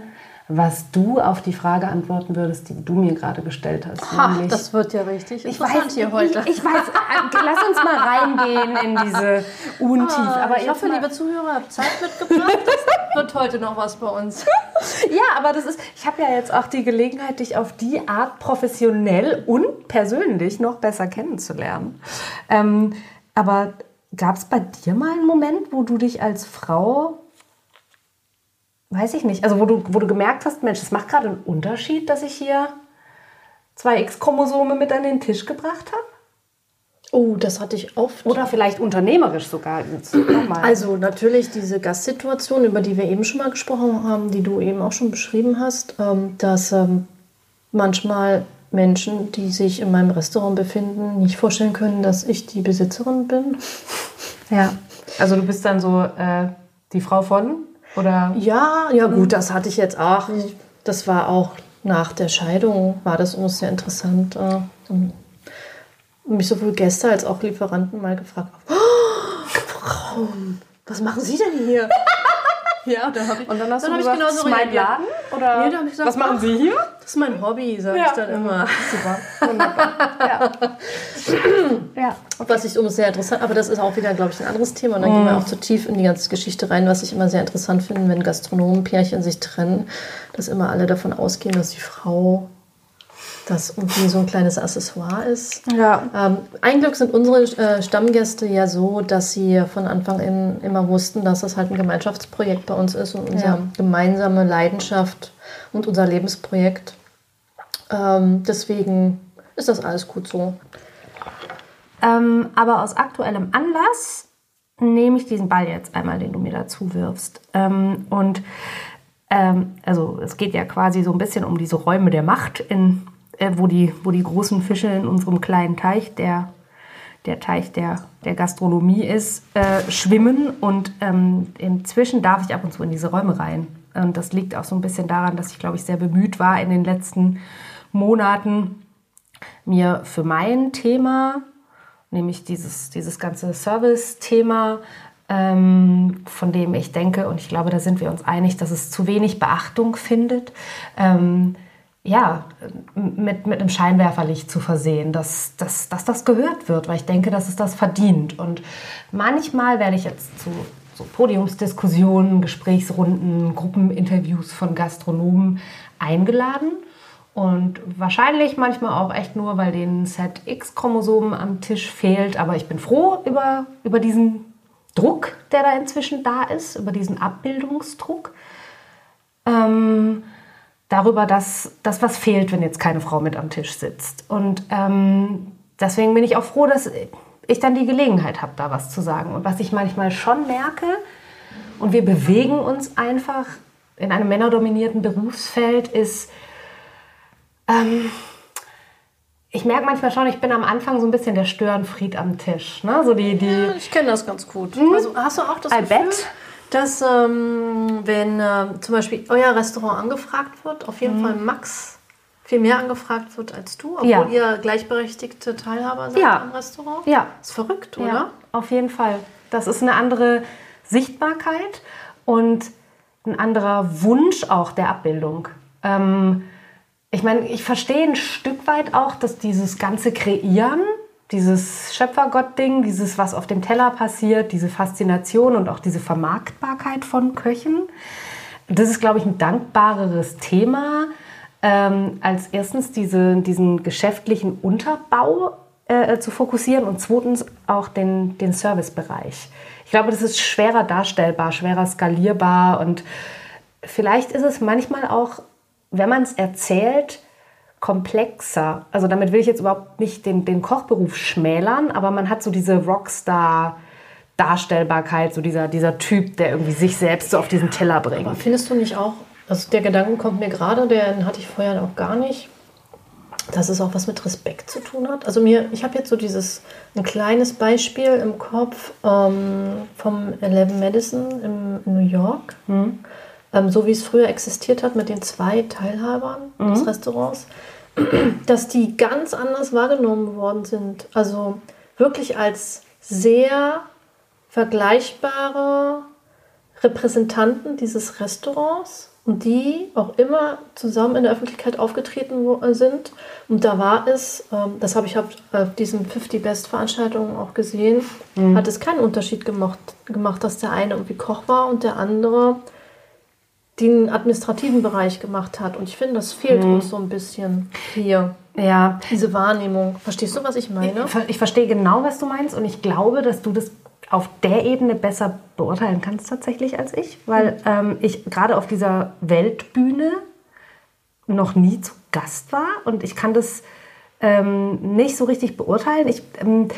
was du auf die Frage antworten würdest, die du mir gerade gestellt hast. Ha, nämlich- das wird ja richtig ich weiß, hier heute. Ich, ich weiß, äh, lass uns mal reingehen in diese Untief. Ah, aber ich hoffe, mal- liebe Zuhörer, habt Zeit mitgebracht. Das wird heute noch was bei uns. Ja, aber das ist, ich habe ja jetzt auch die Gelegenheit, dich auf die Art professionell und persönlich noch besser kennenzulernen. Ähm, aber gab es bei dir mal einen Moment, wo du dich als Frau, weiß ich nicht, also wo du, wo du gemerkt hast, Mensch, es macht gerade einen Unterschied, dass ich hier zwei X-Chromosome mit an den Tisch gebracht habe? Oh, das hatte ich oft. Oder vielleicht unternehmerisch sogar. Also natürlich diese Gastsituation, über die wir eben schon mal gesprochen haben, die du eben auch schon beschrieben hast, ähm, dass ähm, manchmal Menschen, die sich in meinem Restaurant befinden, nicht vorstellen können, dass ich die Besitzerin bin. ja. Also du bist dann so äh, die Frau von? Oder? Ja, ja gut, das hatte ich jetzt auch. Das war auch nach der Scheidung, war das uns sehr interessant. Äh, und mich sowohl Gäste als auch Lieferanten mal gefragt oh, Frau, was machen Sie denn hier? Ja, da habe ich, Und dann hast dann du hab ich gesagt, genauso das ist mein. Laden? Oder Nee, da hab ich gesagt, was machen ach, Sie hier? Das ist mein Hobby, sage ich dann immer. Super. Wunderbar. ja. ja. Was ich immer sehr interessant, aber das ist auch wieder, glaube ich, ein anderes Thema. Und dann gehen wir auch zu tief in die ganze Geschichte rein, was ich immer sehr interessant finde, wenn Gastronomenpärchen sich trennen, dass immer alle davon ausgehen, dass die Frau das irgendwie so ein kleines Accessoire ist. Ja. Ähm, ein Glück sind unsere äh, Stammgäste ja so, dass sie von Anfang an immer wussten, dass das halt ein Gemeinschaftsprojekt bei uns ist und unsere Ja. gemeinsame Leidenschaft und unser Lebensprojekt. Ähm, deswegen ist das alles gut so. Ähm, aber aus aktuellem Anlass nehme ich diesen Ball jetzt einmal, den du mir dazu wirfst. Ähm, und ähm, also es geht ja quasi so ein bisschen um diese Räume der Macht, in, äh, wo, die, wo die großen Fische in unserem kleinen Teich, der, der Teich der, der Gastronomie ist, äh, schwimmen. Und ähm, inzwischen darf ich ab und zu in diese Räume rein. Und das liegt auch so ein bisschen daran, dass ich, glaube ich, sehr bemüht war in den letzten Monaten, mir für mein Thema, nämlich dieses, dieses ganze Service-Thema, ähm, von dem ich denke, und ich glaube, da sind wir uns einig, dass es zu wenig Beachtung findet, ähm, ja, mit, mit einem Scheinwerferlicht zu versehen, dass, dass, dass das gehört wird, weil ich denke, dass es das verdient. Und manchmal werde ich jetzt zu so Podiumsdiskussionen, Gesprächsrunden, Gruppeninterviews von Gastronomen eingeladen. Und wahrscheinlich manchmal auch echt nur, weil den ZX-Chromosomen am Tisch fehlt. Aber ich bin froh über, über diesen Druck, der da inzwischen da ist, über diesen Abbildungsdruck. Ähm, darüber, dass das was fehlt, wenn jetzt keine Frau mit am Tisch sitzt. Und ähm, deswegen bin ich auch froh, dass ich dann die Gelegenheit habe, da was zu sagen. Und was ich manchmal schon merke, und wir bewegen uns einfach in einem männerdominierten Berufsfeld, ist, ähm, ich merke manchmal schon, ich bin am Anfang so ein bisschen der Störenfried am Tisch. Ne? So die, die, Ja, ich kenne das ganz gut. Also hast du auch das I Gefühl, bet. Dass ähm, wenn ähm, zum Beispiel euer Restaurant angefragt wird, auf jeden Fall Max viel mehr angefragt wird als du, obwohl Ja. ihr gleichberechtigte Teilhaber seid Ja. am Restaurant? Ja. Ist verrückt, oder? Ja, auf jeden Fall. Das ist eine andere Sichtbarkeit und ein anderer Wunsch auch der Abbildung. Ähm, ich meine, ich verstehe ein Stück weit auch, dass dieses ganze Kreieren, dieses Schöpfergott-Ding, dieses, was auf dem Teller passiert, diese Faszination und auch diese Vermarktbarkeit von Köchen, das ist, glaube ich, ein dankbareres Thema, ähm, als erstens diese, diesen geschäftlichen Unterbau äh, zu fokussieren und zweitens auch den, den Servicebereich. Ich glaube, das ist schwerer darstellbar, schwerer skalierbar und vielleicht ist es manchmal auch, wenn man es erzählt, komplexer. Also damit will ich jetzt überhaupt nicht den, den Kochberuf schmälern, aber man hat so diese Rockstar- Darstellbarkeit, so dieser, dieser Typ, der irgendwie sich selbst so auf diesen Teller bringt. Aber findest du nicht auch, also der Gedanke kommt mir gerade, den hatte ich vorher noch gar nicht, dass es auch was mit Respekt zu tun hat. Also mir, ich habe jetzt so dieses ein kleines Beispiel im Kopf ähm, vom Eleven Madison in New York, mhm. Ähm, so wie es früher existiert hat mit den zwei Teilhabern mhm. des Restaurants, dass die ganz anders wahrgenommen worden sind. Also wirklich als sehr vergleichbare Repräsentanten dieses Restaurants und die auch immer zusammen in der Öffentlichkeit aufgetreten äh, sind. Und da war es, ähm, das habe ich auf diesen 50 Best Veranstaltungen auch gesehen, mhm. hat es keinen Unterschied gemacht, gemacht, dass der eine irgendwie Koch war und der andere den administrativen Bereich gemacht hat. Und ich finde, das fehlt mhm. uns so ein bisschen hier. Ja. Diese Wahrnehmung. Verstehst du, was ich meine? Ich, ich verstehe genau, was du meinst. Und ich glaube, dass du das auf der Ebene besser beurteilen kannst tatsächlich als ich, weil ähm, ich gerade auf dieser Weltbühne noch nie zu Gast war und ich kann das ähm, nicht so richtig beurteilen. Ich, ähm,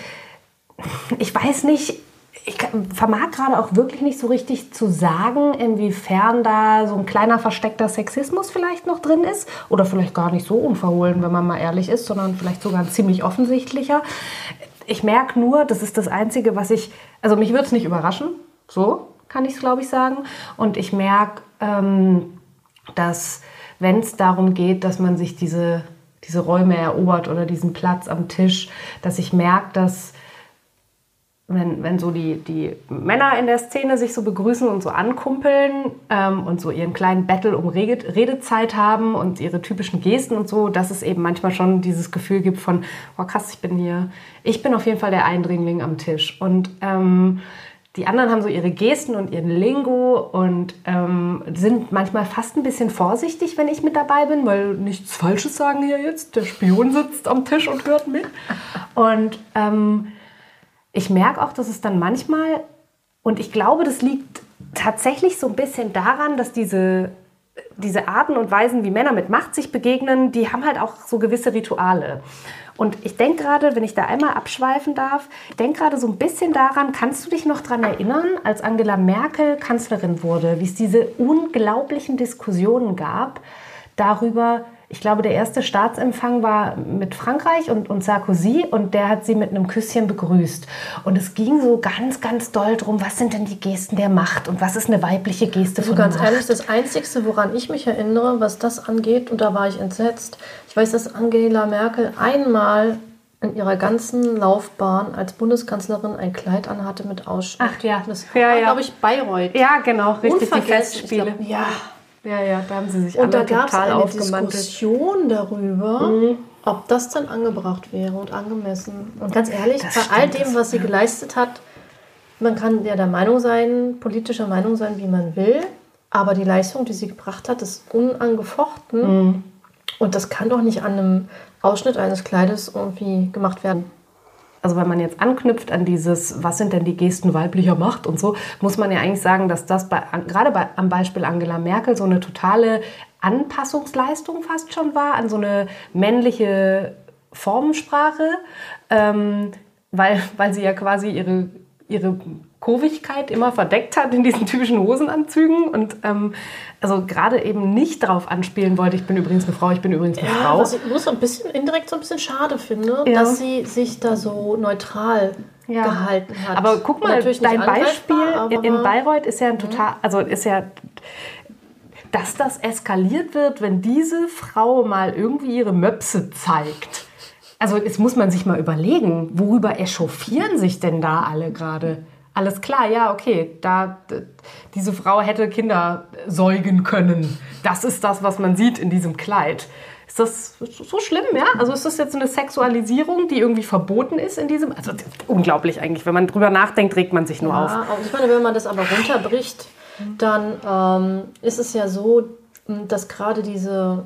ich weiß nicht, ich vermag gerade auch wirklich nicht so richtig zu sagen, inwiefern da so ein kleiner versteckter Sexismus vielleicht noch drin ist oder vielleicht gar nicht so unverhohlen, wenn man mal ehrlich ist, sondern vielleicht sogar ein ziemlich offensichtlicher ich merke nur, das ist das Einzige, was ich, also mich würde es nicht überraschen, so kann ich es, glaube ich, sagen. Und ich merke, ähm, dass wenn es darum geht, dass man sich diese, diese Räume erobert oder diesen Platz am Tisch, dass ich merke, dass wenn, wenn so die, die Männer in der Szene sich so begrüßen und so ankumpeln ähm, und so ihren kleinen Battle um Redezeit haben und ihre typischen Gesten und so, dass es eben manchmal schon dieses Gefühl gibt von, oh krass, ich bin hier, ich bin auf jeden Fall der Eindringling am Tisch. Und ähm, die anderen haben so ihre Gesten und ihren Lingo und ähm, sind manchmal fast ein bisschen vorsichtig, wenn ich mit dabei bin, weil nichts Falsches sagen hier jetzt. Der Spion sitzt am Tisch und hört mit. Und ähm, ich merke auch, dass es dann manchmal, und ich glaube, das liegt tatsächlich so ein bisschen daran, dass diese, diese Arten und Weisen, wie Männer mit Macht sich begegnen, die haben halt auch so gewisse Rituale. Und ich denke gerade, wenn ich da einmal abschweifen darf, denke gerade so ein bisschen daran, kannst du dich noch daran erinnern, als Angela Merkel Kanzlerin wurde, wie es diese unglaublichen Diskussionen gab darüber, ich glaube, der erste Staatsempfang war mit Frankreich und, und Sarkozy und der hat sie mit einem Küsschen begrüßt. Und es ging so ganz, ganz doll drum, was sind denn die Gesten der Macht und was ist eine weibliche Geste also von ganz Macht? ehrlich, das Einzige, woran ich mich erinnere, was das angeht, und da war ich entsetzt, ich weiß, dass Angela Merkel einmal in ihrer ganzen Laufbahn als Bundeskanzlerin ein Kleid anhatte mit Ausschnitt. Ach ja, das war, ja, ja. glaube ich, Bayreuth. Ja, genau, richtig, die Festspiele. Glaub, ja, ja, ja, da haben sie sich und da gab es eine. Diskussion darüber, Mhm. ob das dann angebracht wäre und angemessen. Und ganz ehrlich, Das bei all stimmt, dem, das- was sie geleistet hat, man kann ja der Meinung sein, politischer Meinung sein, wie man will, aber die Leistung, die sie gebracht hat, ist unangefochten. Mhm. Und das kann doch nicht an einem Ausschnitt eines Kleides irgendwie gemacht werden. Also wenn man jetzt anknüpft an dieses, was sind denn die Gesten weiblicher Macht und so, muss man ja eigentlich sagen, dass das bei, gerade bei, am Beispiel Angela Merkel so eine totale Anpassungsleistung fast schon war an so eine männliche Formensprache, ähm, weil, weil sie ja quasi ihre, ihre Kurvigkeit immer verdeckt hat in diesen typischen Hosenanzügen und ähm, also gerade eben nicht darauf anspielen wollte, ich bin übrigens eine Frau, ich bin übrigens eine Ja, Frau. was ich nur so ein bisschen indirekt so ein bisschen schade finde, Ja. dass sie sich da so neutral Ja. gehalten hat. Aber guck mal, dein Beispiel in Bayreuth ist ja ein total, also ist ja, dass das eskaliert wird, wenn diese Frau mal irgendwie ihre Möpse zeigt. Also jetzt muss man sich mal überlegen, worüber echauffieren sich denn da alle gerade? Alles klar, ja, okay, da diese Frau hätte Kinder säugen können. Das ist das, was man sieht in diesem Kleid. Ist das so schlimm, ja? Also ist das jetzt eine Sexualisierung, die irgendwie verboten ist in diesem? Also unglaublich eigentlich. Wenn man drüber nachdenkt, regt man sich nur auf. Ja, und ich meine, wenn man das aber runterbricht, dann ähm, ist es ja so, dass gerade diese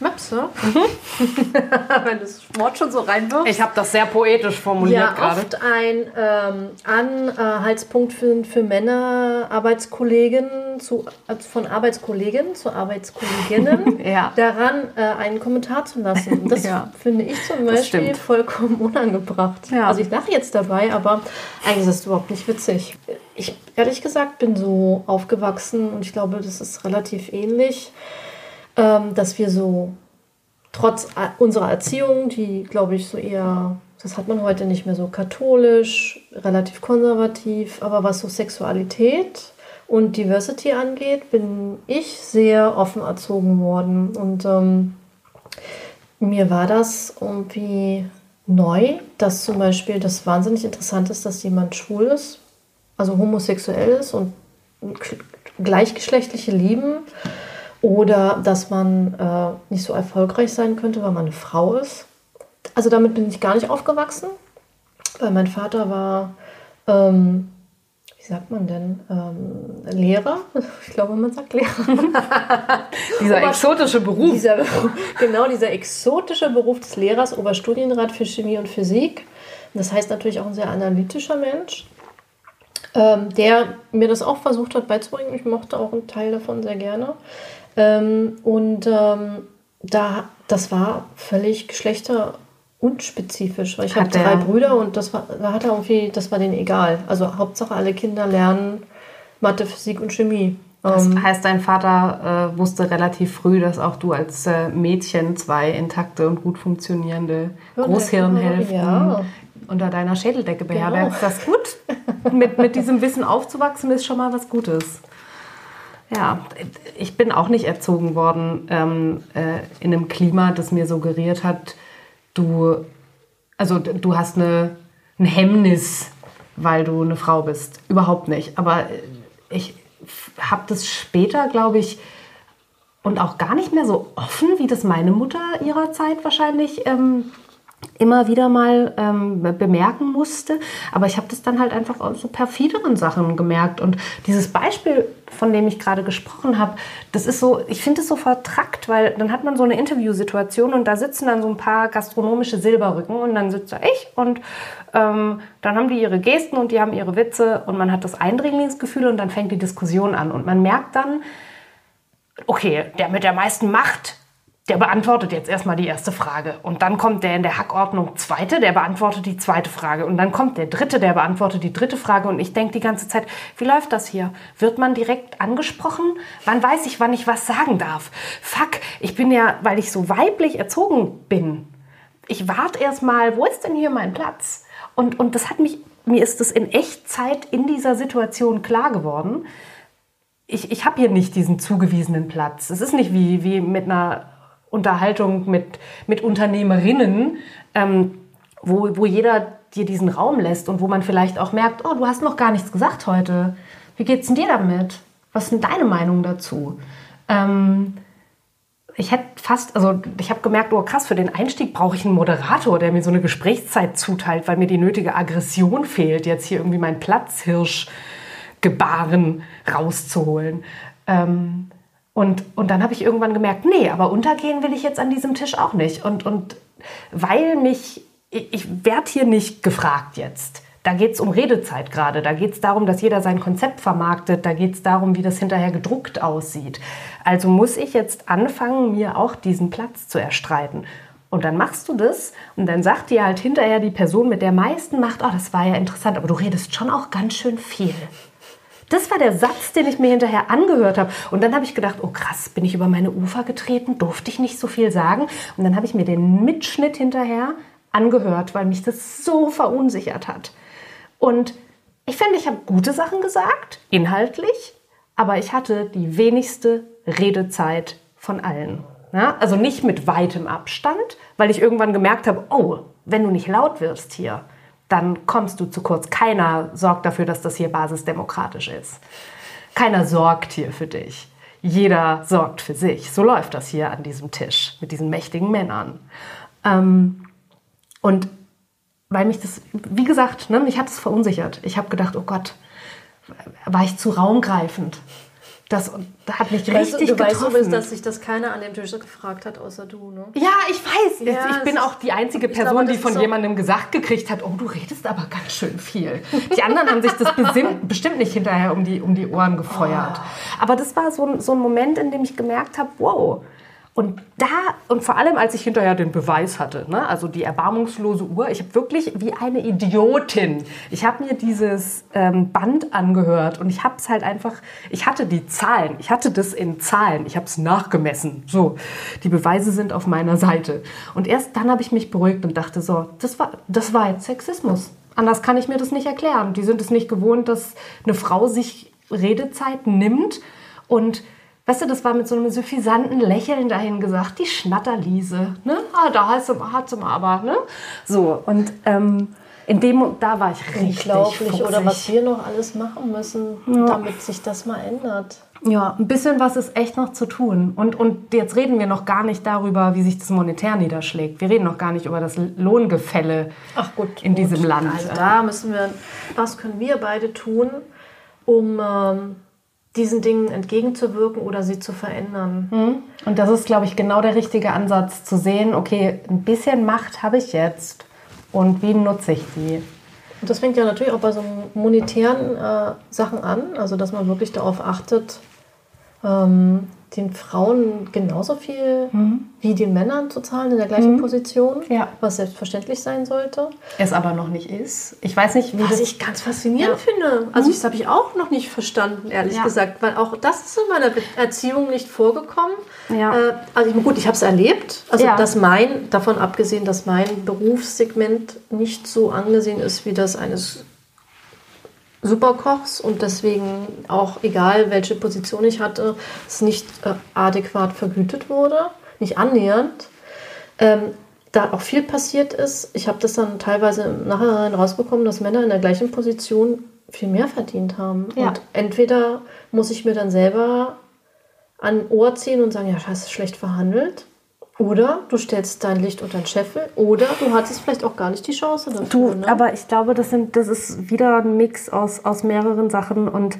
Möpse, wenn das Wort schon so reinwirft, Ich habe das sehr poetisch formuliert ja gerade. oft ein ähm, Anhaltspunkt für, für Männer, Arbeitskollegen zu, äh, von Arbeitskollegen zu Arbeitskolleginnen Ja. daran äh, einen Kommentar zu lassen. Das Ja. finde ich zum Das Beispiel vollkommen unangebracht. Ja. Also ich lache jetzt dabei, aber eigentlich ist es überhaupt nicht witzig. Ich ehrlich gesagt bin so aufgewachsen und ich glaube, das ist relativ ähnlich, ähm, dass wir so trotz unserer Erziehung, die, glaube ich, so eher, das hat man heute nicht mehr so katholisch, relativ konservativ, aber was so Sexualität und Diversity angeht, bin ich sehr offen erzogen worden. Und ähm, mir war das irgendwie neu, dass zum Beispiel das wahnsinnig interessant ist, dass jemand schwul ist, also homosexuell ist und gleichgeschlechtliche lieben oder dass man äh, nicht so erfolgreich sein könnte, weil man eine Frau ist. Also damit bin ich gar nicht aufgewachsen, weil mein Vater war ähm, wie sagt man denn, ähm, Lehrer? Ich glaube, man sagt Lehrer. dieser exotische Beruf. Dieser, genau, dieser exotische Beruf des Lehrers, Oberstudienrat für Chemie und Physik. Das heißt natürlich auch ein sehr analytischer Mensch, ähm, der mir das auch versucht hat beizubringen. Ich mochte auch einen Teil davon sehr gerne. Ähm, und ähm, da, das war völlig Geschlechter unspezifisch. Weil ich habe drei Brüder und das war, da hat er irgendwie, das war denen egal. Also Hauptsache alle Kinder lernen Mathe, Physik und Chemie. Das ähm, heißt, dein Vater äh, wusste relativ früh, dass auch du als äh, Mädchen zwei intakte und gut funktionierende Großhirnhälften ja. unter deiner Schädeldecke beherbergst. Genau. Das ist gut. mit, mit diesem Wissen aufzuwachsen ist schon mal was Gutes. Ja, ich bin auch nicht erzogen worden ähm, äh, in einem Klima, das mir suggeriert hat, du, also du hast eine, ein Hemmnis, weil du eine Frau bist. Überhaupt nicht. Aber ich habe das später, glaube ich, und auch gar nicht mehr so offen, wie das meine Mutter ihrer Zeit wahrscheinlich ähm, immer wieder mal ähm, bemerken musste. Aber ich habe das dann halt einfach aus so perfideren Sachen gemerkt. Und dieses Beispiel, von dem ich gerade gesprochen habe, das ist so, ich finde es so vertrackt, weil dann hat man so eine Interviewsituation und da sitzen dann so ein paar gastronomische Silberrücken und dann sitzt da ich und ähm, dann haben die ihre Gesten und die haben ihre Witze und man hat das Eindringlingsgefühl und dann fängt die Diskussion an und man merkt dann, okay, der mit der meisten Macht, der beantwortet jetzt erstmal die erste Frage. Und dann kommt der in der Hackordnung zweite, der beantwortet die zweite Frage. Und dann kommt der dritte, der beantwortet die dritte Frage. Und ich denke die ganze Zeit, wie läuft das hier? Wird man direkt angesprochen? Wann weiß ich, wann ich was sagen darf? Fuck, ich bin ja, weil ich so weiblich erzogen bin. Ich warte erstmal, wo ist denn hier mein Platz? Und, und das hat mich, mir ist es in Echtzeit in dieser Situation klar geworden. Ich, ich habe hier nicht diesen zugewiesenen Platz. Es ist nicht wie, wie mit einer Unterhaltung mit, mit Unternehmerinnen, ähm, wo, wo jeder dir diesen Raum lässt und wo man vielleicht auch merkt, oh, du hast noch gar nichts gesagt heute. Wie geht's denn dir damit? Was denn deine Meinung dazu? Ähm, ich hätte fast, also ich habe gemerkt, oh krass, für den Einstieg brauche ich einen Moderator, der mir so eine Gesprächszeit zuteilt, weil mir die nötige Aggression fehlt, jetzt hier irgendwie mein Platzhirsch gebaren rauszuholen. Ähm, und, und dann habe ich irgendwann gemerkt, nee, aber untergehen will ich jetzt an diesem Tisch auch nicht. Und, und weil mich, ich, ich werde hier nicht gefragt jetzt. Da geht es um Redezeit gerade. Da geht es darum, dass jeder sein Konzept vermarktet. Da geht es darum, wie das hinterher gedruckt aussieht. Also muss ich jetzt anfangen, mir auch diesen Platz zu erstreiten. Und dann machst du das und dann sagt dir halt hinterher die Person mit der meisten Macht, oh, das war ja interessant, aber du redest schon auch ganz schön viel. Das war der Satz, den ich mir hinterher angehört habe. Und dann habe ich gedacht, oh krass, bin ich über meine Ufer getreten, durfte ich nicht so viel sagen. Und dann habe ich mir den Mitschnitt hinterher angehört, weil mich das so verunsichert hat. Und ich finde, ich habe gute Sachen gesagt, inhaltlich, aber ich hatte die wenigste Redezeit von allen. Ja, also nicht mit weitem Abstand, weil ich irgendwann gemerkt habe, oh, wenn du nicht laut wirst hier, dann kommst du zu kurz. Keiner sorgt dafür, dass das hier basisdemokratisch ist. Keiner sorgt hier für dich. Jeder sorgt für sich. So läuft das hier an diesem Tisch mit diesen mächtigen Männern. Ähm, und weil mich das, wie gesagt, ne, mich hat es verunsichert. Ich habe gedacht, oh Gott, war ich zu raumgreifend? Das hat mich weißt richtig du, du getroffen. Du weißt dass sich das keiner an dem Tisch gefragt hat, außer du, ne? Ja, ich weiß. Ja, ich bin auch die einzige Person, glaube, die von so jemandem gesagt gekriegt hat, oh, du redest aber ganz schön viel. Die anderen haben sich das bestimmt nicht hinterher um die, um die Ohren gefeuert. Oh. Aber das war so, so ein Moment, in dem ich gemerkt habe, wow, Und da, und vor allem als ich hinterher den Beweis hatte, ne, also die erbarmungslose Uhr, ich habe wirklich wie eine Idiotin, ich habe mir dieses ähm, Band angehört und ich habe es halt einfach, ich hatte die Zahlen, ich hatte das in Zahlen, ich habe es nachgemessen. So, die Beweise sind auf meiner Seite. Und erst dann habe ich mich beruhigt und dachte so, das war, das war jetzt Sexismus. Anders kann ich mir das nicht erklären. Die sind es nicht gewohnt, dass eine Frau sich Redezeit nimmt und Weißt du, das war mit so einem suffisanten Lächeln dahin gesagt, die Schnatterliese, ne? Ah, da hat sie, hat sie mal aber, ne? So, und ähm, in dem, da war ich richtig Unglaublich, fuchsig. oder was wir noch alles machen müssen, damit sich das mal ändert. Ja, ein bisschen was ist echt noch zu tun. Und, und jetzt reden wir noch gar nicht darüber, wie sich das monetär niederschlägt. Wir reden noch gar nicht über das Lohngefälle gut, in gut. diesem Land. Also da müssen wir, was können wir beide tun, um ähm, diesen Dingen entgegenzuwirken oder sie zu verändern? Und das ist, glaube ich, genau der richtige Ansatz, zu sehen, okay, ein bisschen Macht habe ich jetzt und wie nutze ich die? Und das fängt ja natürlich auch bei so monetären äh, Sachen an, also dass man wirklich darauf achtet, ähm, den Frauen genauso viel wie den Männern zu zahlen in der gleichen Position, Ja. was selbstverständlich sein sollte. Es aber noch nicht ist. Ich weiß nicht, wie Was ich ganz faszinierend finde. Also das habe ich auch noch nicht verstanden, ehrlich Ja. gesagt, weil auch das ist in meiner Erziehung nicht vorgekommen. Ja. Äh, also ich, gut, ich habe es erlebt. Also Ja. dass mein, davon abgesehen, dass mein Berufssegment nicht so angesehen ist wie das eines Superkochs und deswegen auch egal, welche Position ich hatte, es nicht äh, adäquat vergütet wurde, nicht annähernd. Ähm, da auch viel passiert ist. Ich habe das dann teilweise im Nachhinein rausbekommen, dass Männer in der gleichen Position viel mehr verdient haben. Ja. Und entweder muss ich mir dann selber an ein Ohr ziehen und sagen, ja, scheiße, schlecht verhandelt. Oder du stellst dein Licht unter den Scheffel. Oder du hattest vielleicht auch gar nicht die Chance dafür. Du, ne? aber ich glaube, das, sind, das ist wieder ein Mix aus, aus mehreren Sachen und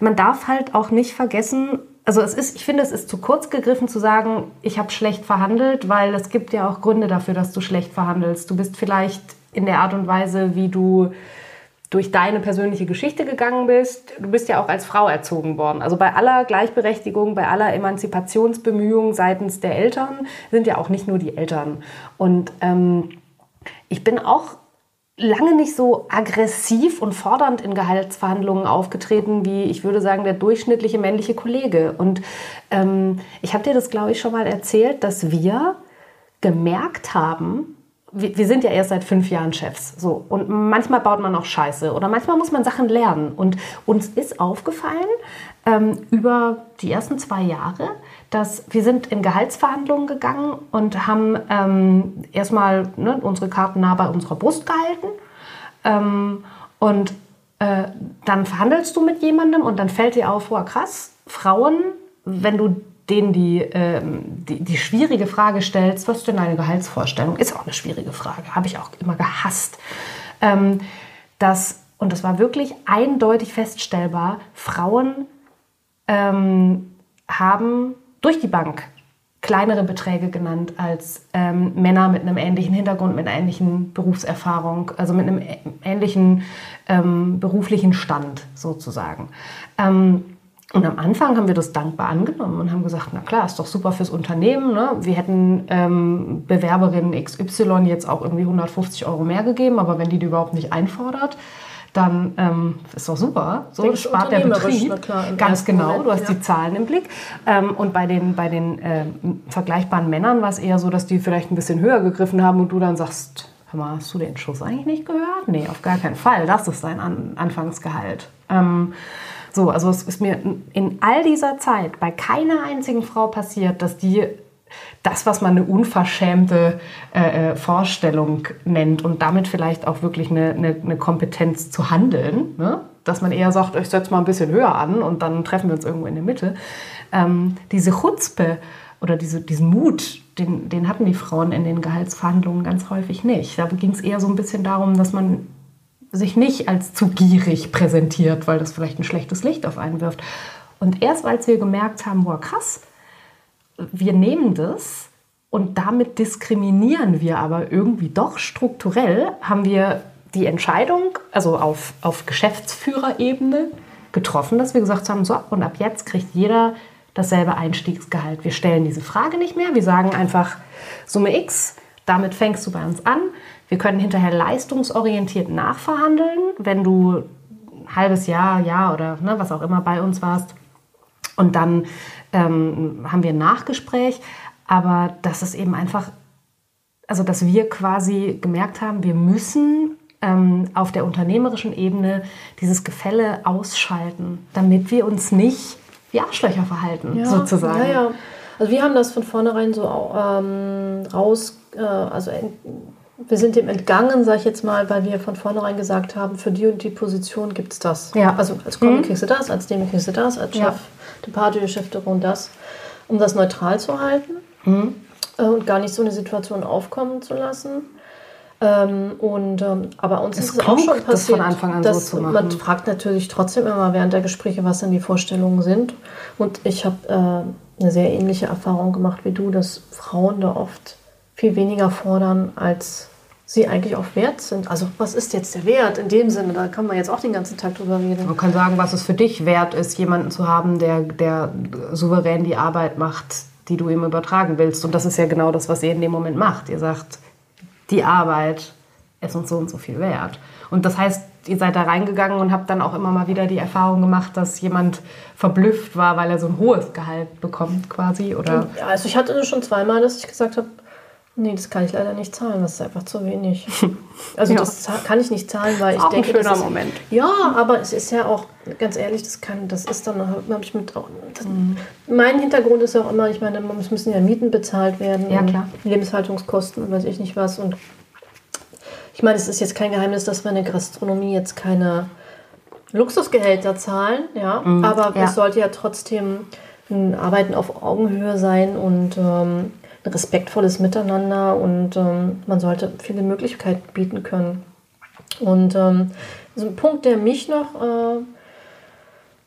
man darf halt auch nicht vergessen, also es ist, ich finde, es ist zu kurz gegriffen zu sagen, ich habe schlecht verhandelt, weil es gibt ja auch Gründe dafür, dass du schlecht verhandelst. Du bist vielleicht in der Art und Weise, wie du durch deine persönliche Geschichte gegangen bist. Du bist ja auch als Frau erzogen worden. Also bei aller Gleichberechtigung, bei aller Emanzipationsbemühung seitens der Eltern sind ja auch nicht nur die Eltern. Und ähm, ich bin auch lange nicht so aggressiv und fordernd in Gehaltsverhandlungen aufgetreten, wie ich würde sagen, der durchschnittliche männliche Kollege. Und ähm, ich habe dir das, glaube ich, schon mal erzählt, dass wir gemerkt haben, wir, sind ja erst seit fünf Jahren Chefs. So. Und manchmal baut man auch Scheiße oder manchmal muss man Sachen lernen. Und uns ist aufgefallen ähm, über die ersten zwei Jahre, dass wir sind in Gehaltsverhandlungen gegangen und haben ähm, erstmal ne, unsere Karten nah bei unserer Brust gehalten. Ähm, und äh, dann verhandelst du mit jemandem und dann fällt dir auf, wow, krass, Frauen, wenn du denen die, ähm, die, die schwierige Frage stellst, was ist denn deine Gehaltsvorstellung? Ist auch eine schwierige Frage, habe ich auch immer gehasst. Ähm, dass, und das war wirklich eindeutig feststellbar, Frauen ähm, haben durch die Bank kleinere Beträge genannt als ähm, Männer mit einem ähnlichen Hintergrund, mit einer ähnlichen Berufserfahrung, also mit einem ähnlichen ähm, beruflichen Stand sozusagen. Ähm, und am Anfang haben wir das dankbar angenommen und haben gesagt, na klar, ist doch super fürs Unternehmen. Ne? Wir hätten ähm, Bewerberin XY jetzt auch irgendwie 150 Euro mehr gegeben, aber wenn die die überhaupt nicht einfordert, dann ähm, ist doch super. So ich, spart der Betrieb. klar, Ganz genau, Moment, du hast ja. die Zahlen im Blick. Ähm, und bei den, bei den ähm, vergleichbaren Männern war es eher so, dass die vielleicht ein bisschen höher gegriffen haben und du dann sagst, hör mal, hast du den Schuss eigentlich nicht gehört? Nee, auf gar keinen Fall. Das ist dein An Anfangsgehalt. Ähm, so, also es ist mir in all dieser Zeit bei keiner einzigen Frau passiert, dass die das, was man eine unverschämte äh, äh, Vorstellung nennt und damit vielleicht auch wirklich eine, eine, eine Kompetenz zu handeln, ne? dass man eher sagt, ich setze mal ein bisschen höher an und dann treffen wir uns irgendwo in der Mitte. Ähm, diese Chutzpe oder diese, diesen Mut, den, den hatten die Frauen in den Gehaltsverhandlungen ganz häufig nicht. Da ging es eher so ein bisschen darum, dass man sich nicht als zu gierig präsentiert, weil das vielleicht ein schlechtes Licht auf einen wirft. Und erst als wir gemerkt haben, boah, krass, wir nehmen das und damit diskriminieren wir aber irgendwie doch strukturell, haben wir die Entscheidung, also auf, auf Geschäftsführerebene getroffen, dass wir gesagt haben, so, und ab jetzt kriegt jeder dasselbe Einstiegsgehalt. Wir stellen diese Frage nicht mehr. Wir sagen einfach Summe X, damit fängst du bei uns an. Wir können hinterher leistungsorientiert nachverhandeln, wenn du ein halbes Jahr, Jahr oder ne, was auch immer bei uns warst. Und dann ähm, haben wir ein Nachgespräch. Aber das ist eben einfach, also dass wir quasi gemerkt haben, wir müssen ähm, auf der unternehmerischen Ebene dieses Gefälle ausschalten, damit wir uns nicht wie Arschlöcher verhalten, ja, sozusagen. Ja, ja. Also wir haben das von vornherein so ähm, raus, äh, also wir sind dem entgangen, sag ich jetzt mal, weil wir von vornherein gesagt haben, für die und die Position gibt es das. Ja. Also als Comic Mhm. kriegst du das, als Demi kriegst du das, als Chef, Ja. Departmentchefin das, um das neutral zu halten Mhm. und gar nicht so eine Situation aufkommen zu lassen. Ähm, und, ähm, aber uns Es ist es auch schon das passiert, von Anfang an so dass zu machen. man fragt natürlich trotzdem immer während der Gespräche, was denn die Vorstellungen sind. Und ich habe äh, eine sehr ähnliche Erfahrung gemacht wie du, dass Frauen da oft viel weniger fordern, als sie eigentlich auch wert sind. Also was ist jetzt der Wert in dem Sinne? Da kann man jetzt auch den ganzen Tag drüber reden. Man kann sagen, was es für dich wert ist, jemanden zu haben, der, der souverän die Arbeit macht, die du ihm übertragen willst. Und das ist ja genau das, was ihr in dem Moment macht. Ihr sagt, die Arbeit ist uns so und so viel wert. Und das heißt, ihr seid da reingegangen und habt dann auch immer mal wieder die Erfahrung gemacht, dass jemand verblüfft war, weil er so ein hohes Gehalt bekommt quasi. Oder Ja, also ich hatte schon zweimal, dass ich gesagt habe, nee, das kann ich leider nicht zahlen, das ist einfach zu wenig. Also Ja. das kann ich nicht zahlen, weil ich auch ein denke, schöner das ist, Moment. Ja, aber es ist ja auch, ganz ehrlich, das kann, das ist dann, habe ich mit auch, das, mein Hintergrund ist ja auch immer, ich meine, es müssen ja Mieten bezahlt werden, Ja, klar. Lebenshaltungskosten und weiß ich nicht was und ich meine, es ist jetzt kein Geheimnis, dass wir in der Gastronomie jetzt keine Luxusgehälter zahlen, ja, aber Mhm. ja. es sollte ja trotzdem ein Arbeiten auf Augenhöhe sein und ähm, ein respektvolles Miteinander und ähm, man sollte viele Möglichkeiten bieten können. Und ähm, so ein Punkt, der mich noch äh,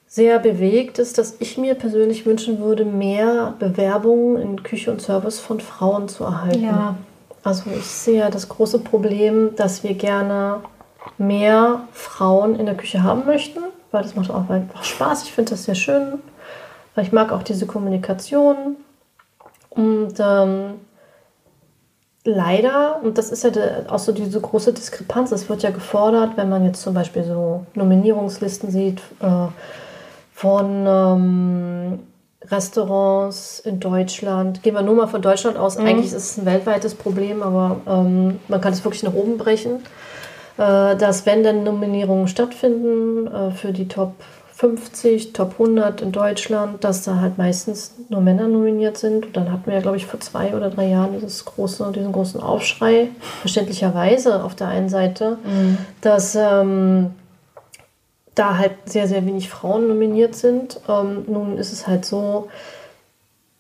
sehr bewegt, ist, dass ich mir persönlich wünschen würde, mehr Bewerbungen in Küche und Service von Frauen zu erhalten. Ja. Also ich sehe das große Problem, dass wir gerne mehr Frauen in der Küche haben möchten, weil das macht auch einfach Spaß. Ich finde das sehr schön, weil ich mag auch diese Kommunikation. Und ähm, leider, und das ist ja auch so diese große Diskrepanz, es wird ja gefordert, wenn man jetzt zum Beispiel so Nominierungslisten sieht äh, von ähm, Restaurants in Deutschland. Gehen wir nur mal von Deutschland aus. Eigentlich ist es ein weltweites Problem, aber ähm, man kann es wirklich nach oben brechen. Äh, dass wenn dann Nominierungen stattfinden äh, für die Top 50, Top 100 in Deutschland, dass da halt meistens nur Männer nominiert sind. Und dann hatten wir ja, glaube ich, vor zwei oder drei Jahren dieses große, diesen großen Aufschrei, verständlicherweise auf der einen Seite, dass ähm, da halt sehr, sehr wenig Frauen nominiert sind. Ähm, nun ist es halt so,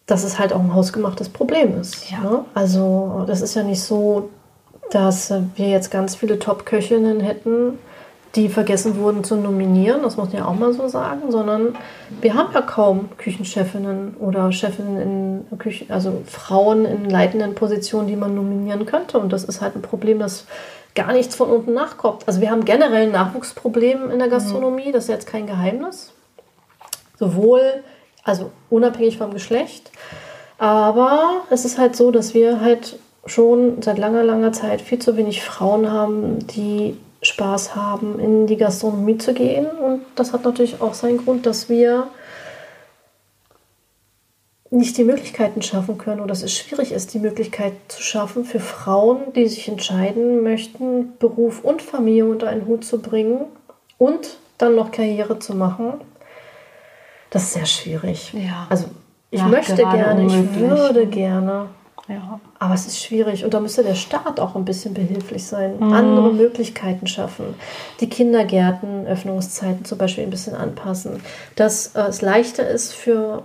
dass es halt auch ein hausgemachtes Problem ist. Ja. Ne? Also das ist ja nicht so, dass wir jetzt ganz viele Top-Köchinnen hätten, die vergessen wurden zu nominieren, das muss man ja auch mal so sagen, sondern wir haben ja kaum Küchenchefinnen oder Chefinnen in Küche, also Frauen in leitenden Positionen, die man nominieren könnte. Und das ist halt ein Problem, das gar nichts von unten nachkommt. Also wir haben generell ein Nachwuchsproblem in der Gastronomie, das ist jetzt kein Geheimnis. Sowohl, also unabhängig vom Geschlecht, aber es ist halt so, dass wir halt schon seit langer, langer Zeit viel zu wenig Frauen haben, die Spaß haben, in die Gastronomie zu gehen. Und das hat natürlich auch seinen Grund, dass wir nicht die Möglichkeiten schaffen können oder dass es schwierig ist, die Möglichkeit zu schaffen für Frauen, die sich entscheiden möchten, Beruf und Familie unter einen Hut zu bringen und dann noch Karriere zu machen. Das ist sehr schwierig. Ja. Also ich möchte gerne, ich unmöglich. würde gerne. Ja. Aber es ist schwierig und da müsste der Staat auch ein bisschen behilflich sein, Mhm. andere Möglichkeiten schaffen, die Kindergärten, Öffnungszeiten zum Beispiel ein bisschen anpassen, dass äh, es leichter ist für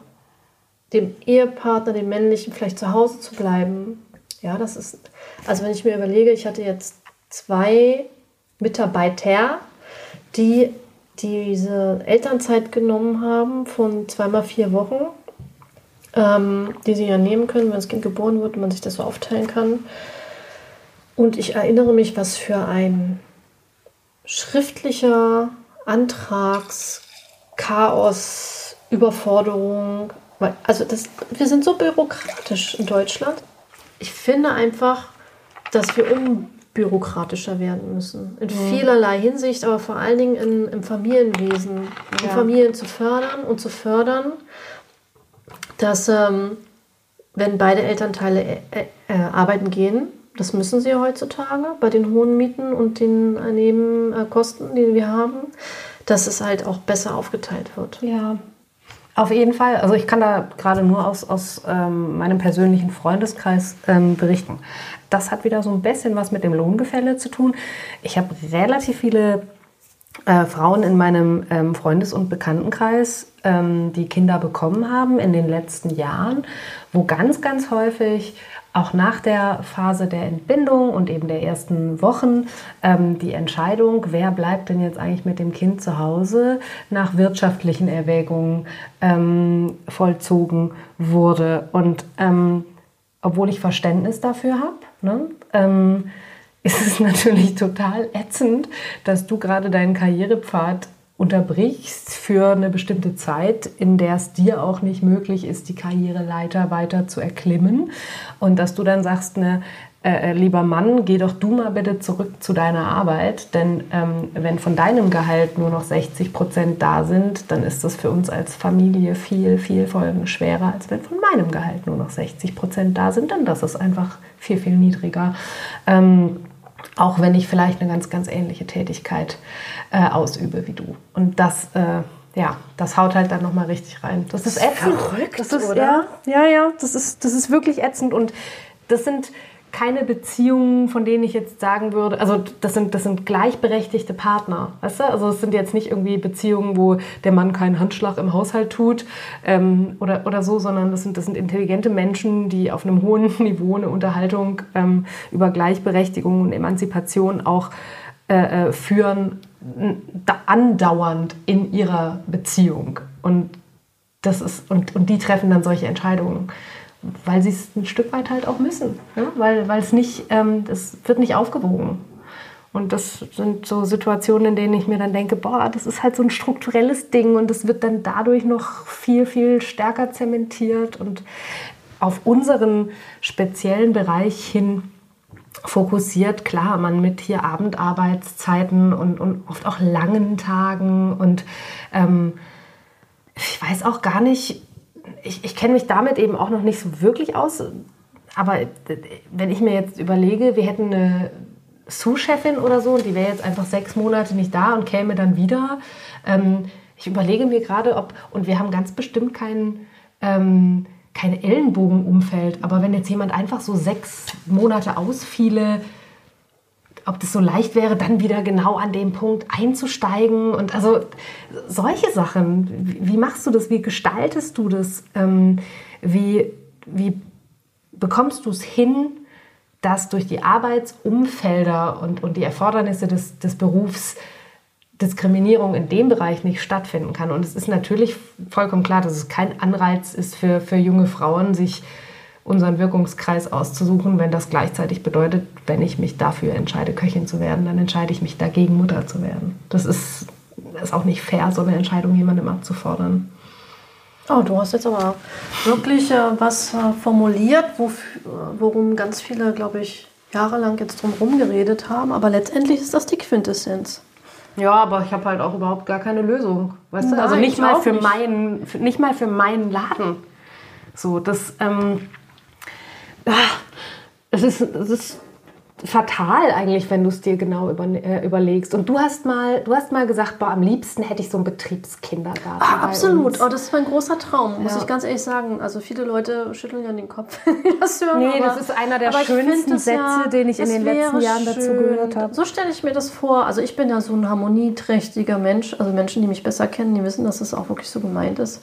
den Ehepartner, den männlichen, vielleicht zu Hause zu bleiben. Ja, das ist, also wenn ich mir überlege, ich hatte jetzt zwei Mitarbeiter, die diese Elternzeit genommen haben von zweimal vier Wochen ähm, die sie ja nehmen können, wenn das Kind geboren wird und man sich das so aufteilen kann. Und ich erinnere mich, was für ein schriftlicher Antragschaos, Überforderung Also das, wir sind so bürokratisch in Deutschland. Ich finde einfach, dass wir unbürokratischer werden müssen. In mhm. vielerlei Hinsicht, aber vor allen Dingen in, im Familienwesen. Ja. Familien zu fördern und zu fördern, dass ähm, wenn beide Elternteile äh, äh, arbeiten gehen, das müssen sie heutzutage bei den hohen Mieten und den Nebenkosten, die wir haben, dass es halt auch besser aufgeteilt wird. Ja, auf jeden Fall. Also ich kann da gerade nur aus, aus ähm, meinem persönlichen Freundeskreis ähm, berichten. Das hat wieder so ein bisschen was mit dem Lohngefälle zu tun. Ich habe relativ viele äh, Frauen in meinem ähm, Freundes- und Bekanntenkreis, ähm, die Kinder bekommen haben in den letzten Jahren, wo ganz, ganz häufig auch nach der Phase der Entbindung und eben der ersten Wochen ähm, die Entscheidung, wer bleibt denn jetzt eigentlich mit dem Kind zu Hause, nach wirtschaftlichen Erwägungen ähm, vollzogen wurde. Und ähm, obwohl ich Verständnis dafür habe, ne, ähm, ist es natürlich total ätzend, dass du gerade deinen Karrierepfad unterbrichst für eine bestimmte Zeit, in der es dir auch nicht möglich ist, die Karriereleiter weiter zu erklimmen. Und dass du dann sagst, ne, äh, äh, lieber Mann, geh doch du mal bitte zurück zu deiner Arbeit, denn ähm, wenn von deinem Gehalt nur noch 60 Prozent da sind, dann ist das für uns als Familie viel, viel Folgen schwerer, als wenn von meinem Gehalt nur noch 60 Prozent da sind, denn das ist einfach viel, viel niedriger. Ähm, auch wenn ich vielleicht eine ganz, ganz ähnliche Tätigkeit äh, ausübe wie du. Und das, äh, ja, das haut halt dann nochmal richtig rein. Das ist ätzend. Verrückt, das ist, oder? Ja, ja, ja, das ist, das ist wirklich ätzend. Und das sind keine Beziehungen, von denen ich jetzt sagen würde, also das sind, das sind gleichberechtigte Partner, weißt du? Also es sind jetzt nicht irgendwie Beziehungen, wo der Mann keinen Handschlag im Haushalt tut ähm, oder, oder so, sondern das sind, das sind intelligente Menschen, die auf einem hohen Niveau eine Unterhaltung ähm, über Gleichberechtigung und Emanzipation auch äh, äh führen, andauernd in ihrer Beziehung. Und das ist, und, und die treffen dann solche Entscheidungen weil sie es ein Stück weit halt auch müssen. Weil, weil es nicht, ähm, das wird nicht aufgewogen. Und das sind so Situationen, in denen ich mir dann denke, boah, das ist halt so ein strukturelles Ding und das wird dann dadurch noch viel, viel stärker zementiert und auf unseren speziellen Bereich hin fokussiert. Klar, man mit hier Abendarbeitszeiten und, und oft auch langen Tagen und ähm, ich weiß auch gar nicht, ich, ich kenne mich damit eben auch noch nicht so wirklich aus. Aber wenn ich mir jetzt überlege, wir hätten eine Sous-Chefin oder so und die wäre jetzt einfach sechs Monate nicht da und käme dann wieder. Ähm, ich überlege mir gerade, ob, und wir haben ganz bestimmt keinen. Ähm, kein Ellenbogenumfeld, aber wenn jetzt jemand einfach so sechs Monate ausfiele, ob das so leicht wäre, dann wieder genau an dem Punkt einzusteigen. Und also solche Sachen. Wie, machst du das? Wie gestaltest du das? Ähm, wie, wie bekommst du es hin, dass durch die Arbeitsumfelder und, und die Erfordernisse des, des Berufs Diskriminierung in dem Bereich nicht stattfinden kann. Und es ist natürlich vollkommen klar, dass es kein Anreiz ist für, für junge Frauen, sich unseren Wirkungskreis auszusuchen, wenn das gleichzeitig bedeutet, wenn ich mich dafür entscheide, Köchin zu werden, dann entscheide ich mich dagegen, Mutter zu werden. Das ist, ist auch nicht fair, so eine Entscheidung jemandem abzufordern. Oh, du hast jetzt aber wirklich äh, was äh, formuliert, wo, worum ganz viele, glaube ich, jahrelang jetzt drum herum geredet haben. Aber letztendlich ist das die Quintessenz. Ja, aber ich habe halt auch überhaupt gar keine Lösung. Weißt Nein, du? Also nicht mal, für nicht. Meinen, nicht mal für meinen Laden. So, das, ähm, ach, es ist, es ist fatal eigentlich, wenn du es dir genau über, äh, überlegst. Und du hast mal, du hast mal gesagt, boah, am liebsten hätte ich so einen Betriebskindergarten. Ah, absolut. Oh, das ist mein großer Traum, muss ja. ich ganz ehrlich sagen. Also viele Leute schütteln ja den Kopf, das hören. Nee, aber, das ist einer der schönsten Sätze, ja, den ich in den letzten Jahren schön. dazu gehört habe. So stelle ich mir das vor. Also ich bin ja so ein harmonieträchtiger Mensch. Also Menschen, die mich besser kennen, die wissen, dass es das auch wirklich so gemeint ist.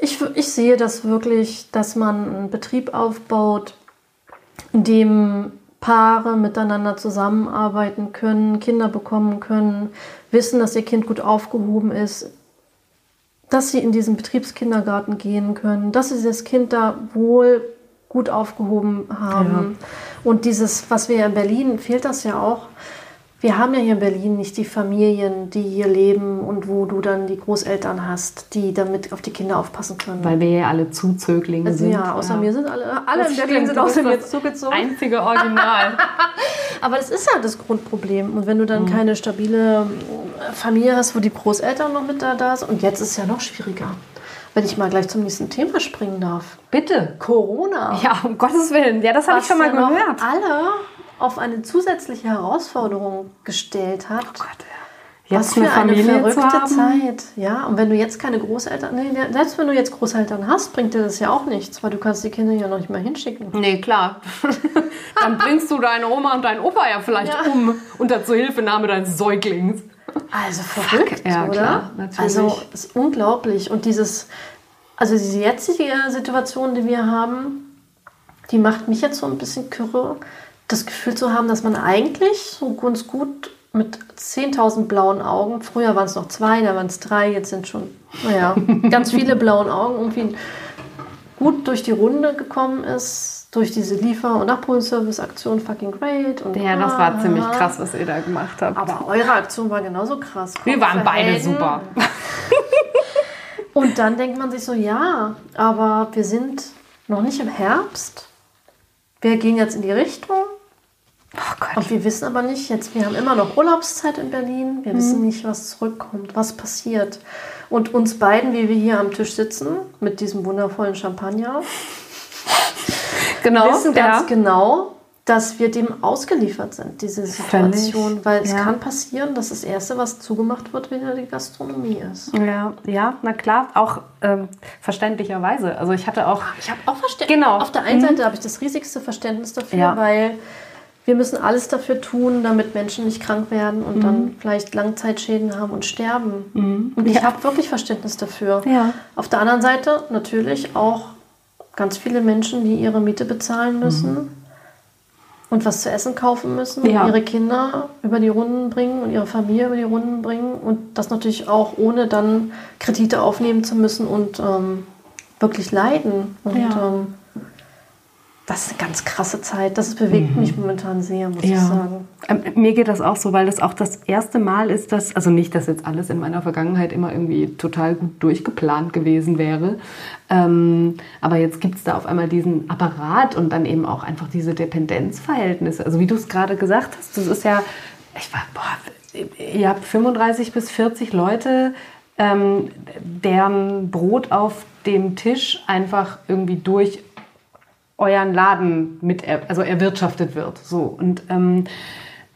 Ich, ich sehe das wirklich, dass man einen Betrieb aufbaut, in dem Paare miteinander zusammenarbeiten können, Kinder bekommen können, wissen, dass ihr Kind gut aufgehoben ist, dass sie in diesen Betriebskindergarten gehen können, dass sie das Kind da wohl gut aufgehoben haben. Ja. Und dieses, was wir in Berlin, fehlt das ja auch, wir haben ja hier in Berlin nicht die Familien, die hier leben und wo du dann die Großeltern hast, die damit auf die Kinder aufpassen können. Weil wir ja alle Zuzöglinge also, sind. Ja, außer mir sind alle, alle in Berlin sind außer mir zugezogen. Einzige Original. Aber das ist halt das Grundproblem. Und wenn du dann mhm. keine stabile Familie hast, wo die Großeltern noch mit da, da sind, und jetzt ist es ja noch schwieriger. Wenn ich mal gleich zum nächsten Thema springen darf. Bitte. Corona. Ja, um Gottes Willen. Ja, das habe ich schon mal ja gehört. Alle auf eine zusätzliche Herausforderung gestellt hat. Oh Gott, ja. Jetzt Was für eine, eine verrückte Zeit. Ja, und wenn du jetzt keine Großeltern, nee, selbst wenn du jetzt Großeltern hast, bringt dir das ja auch nichts, weil du kannst die Kinder ja noch nicht mal hinschicken. Nee, klar. Dann bringst du deine Oma und deinen Opa ja vielleicht ja. um unter Zuhilfenahme deines Säuglings. Also verrückt, ja, oder? Klar, natürlich. Also es ist unglaublich. Und dieses, also diese jetzige Situation, die wir haben, die macht mich jetzt so ein bisschen kürre, das Gefühl zu haben, dass man eigentlich so ganz gut mit 10.000 blauen Augen, früher waren es noch zwei, da waren es drei, jetzt sind schon, naja, ganz viele blauen Augen, irgendwie gut durch die Runde gekommen ist, durch diese Liefer- und Abholservice-Aktion Fucking Great. Und ja, das war ziemlich krass, was ihr da gemacht habt. Aber eure Aktion war genauso krass. Kopf Wir waren beide Helden. super. und dann denkt man sich so, ja, aber wir sind noch nicht im Herbst. Wir gehen jetzt in die Richtung Oh und wir wissen aber nicht jetzt, wir haben immer noch Urlaubszeit in Berlin, wir mhm. wissen nicht, was zurückkommt, was passiert. Und uns beiden, wie wir hier am Tisch sitzen, mit diesem wundervollen Champagner, genau, wissen ganz ja. genau, dass wir dem ausgeliefert sind, diese Situation. Völlig. Weil es ja. kann passieren, dass das Erste, was zugemacht wird, wieder die Gastronomie ist. Ja, ja na klar, auch ähm, verständlicherweise. Also ich hatte auch... Ich habe auch Verständnis. Genau. Auf der einen mhm. Seite habe ich das riesigste Verständnis dafür, ja. weil wir müssen alles dafür tun, damit Menschen nicht krank werden und mhm. dann vielleicht Langzeitschäden haben und sterben. Mhm. Und ich ja. habe wirklich Verständnis dafür. Ja. Auf der anderen Seite natürlich auch ganz viele Menschen, die ihre Miete bezahlen müssen mhm. und was zu essen kaufen müssen ja. und ihre Kinder über die Runden bringen und ihre Familie über die Runden bringen und das natürlich auch ohne dann Kredite aufnehmen zu müssen und ähm, wirklich leiden. Und ähm, das ist eine ganz krasse Zeit. Das bewegt mhm. mich momentan sehr, muss ja. ich sagen. Ähm, mir geht das auch so, weil das auch das erste Mal ist, dass, also nicht, dass jetzt alles in meiner Vergangenheit immer irgendwie total gut durchgeplant gewesen wäre, ähm, aber jetzt gibt es da auf einmal diesen Apparat und dann eben auch einfach diese Dependenzverhältnisse. Also wie du es gerade gesagt hast, das ist ja, ich war, boah, ihr habt 35 bis 40 Leute, ähm, deren Brot auf dem Tisch einfach irgendwie durch euren Laden mit, also erwirtschaftet wird. So und ähm,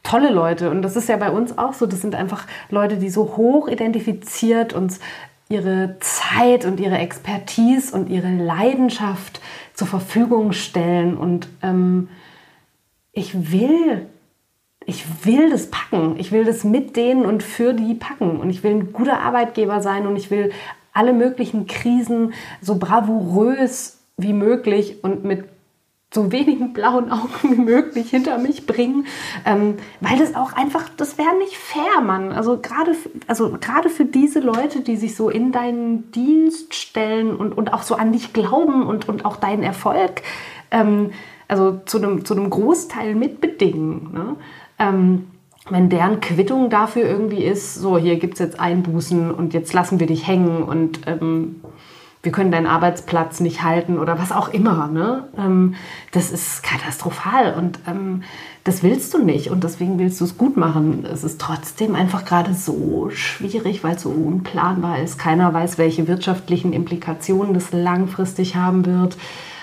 tolle Leute und das ist ja bei uns auch so. Das sind einfach Leute, die so hoch identifiziert uns ihre Zeit und ihre Expertise und ihre Leidenschaft zur Verfügung stellen und ähm, ich will ich will das packen. Ich will das mit denen und für die packen. Und ich will ein guter Arbeitgeber sein und ich will alle möglichen Krisen so bravourös wie möglich und mit so wenigen blauen Augen wie möglich hinter mich bringen, ähm, weil das auch einfach, das wäre nicht fair, Mann. Also gerade, also gerade für diese Leute, die sich so in deinen Dienst stellen und, und auch so an dich glauben und, und auch deinen Erfolg, ähm, also zu einem, zu einem Großteil mitbedingen. Ne? Ähm, wenn deren Quittung dafür irgendwie ist, so hier gibt es jetzt Einbußen und jetzt lassen wir dich hängen und ähm, wir können deinen Arbeitsplatz nicht halten oder was auch immer. Ne? Ähm, das ist katastrophal und ähm, das willst du nicht und deswegen willst du es gut machen. Es ist trotzdem einfach gerade so schwierig, weil es so unplanbar ist. Keiner weiß, welche wirtschaftlichen Implikationen das langfristig haben wird.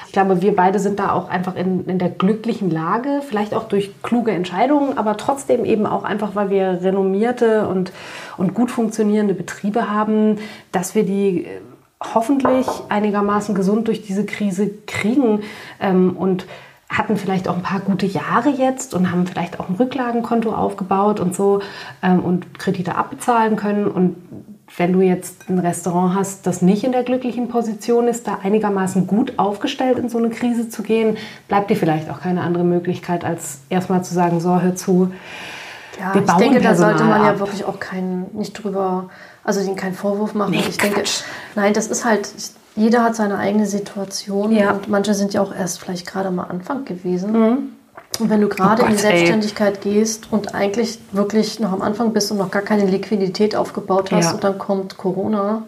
Ich glaube, wir beide sind da auch einfach in, in der glücklichen Lage, vielleicht auch durch kluge Entscheidungen, aber trotzdem eben auch einfach, weil wir renommierte und, und gut funktionierende Betriebe haben, dass wir die hoffentlich einigermaßen gesund durch diese Krise kriegen ähm, und hatten vielleicht auch ein paar gute Jahre jetzt und haben vielleicht auch ein Rücklagenkonto aufgebaut und so ähm, und Kredite abbezahlen können. Und wenn du jetzt ein Restaurant hast, das nicht in der glücklichen Position ist, da einigermaßen gut aufgestellt in so eine Krise zu gehen, bleibt dir vielleicht auch keine andere Möglichkeit, als erstmal zu sagen, so, hör zu. Ja, wir bauen ich denke, Personal da sollte man ab. ja wirklich auch kein, nicht drüber also den keinen Vorwurf machen. Nee, ich Quatsch. denke, nein, das ist halt, jeder hat seine eigene Situation ja. und manche sind ja auch erst vielleicht gerade mal Anfang gewesen. Mhm. Und wenn du gerade Oh in die Gott, ey. Selbstständigkeit gehst und eigentlich wirklich noch am Anfang bist und noch gar keine Liquidität aufgebaut hast Ja. und dann kommt Corona,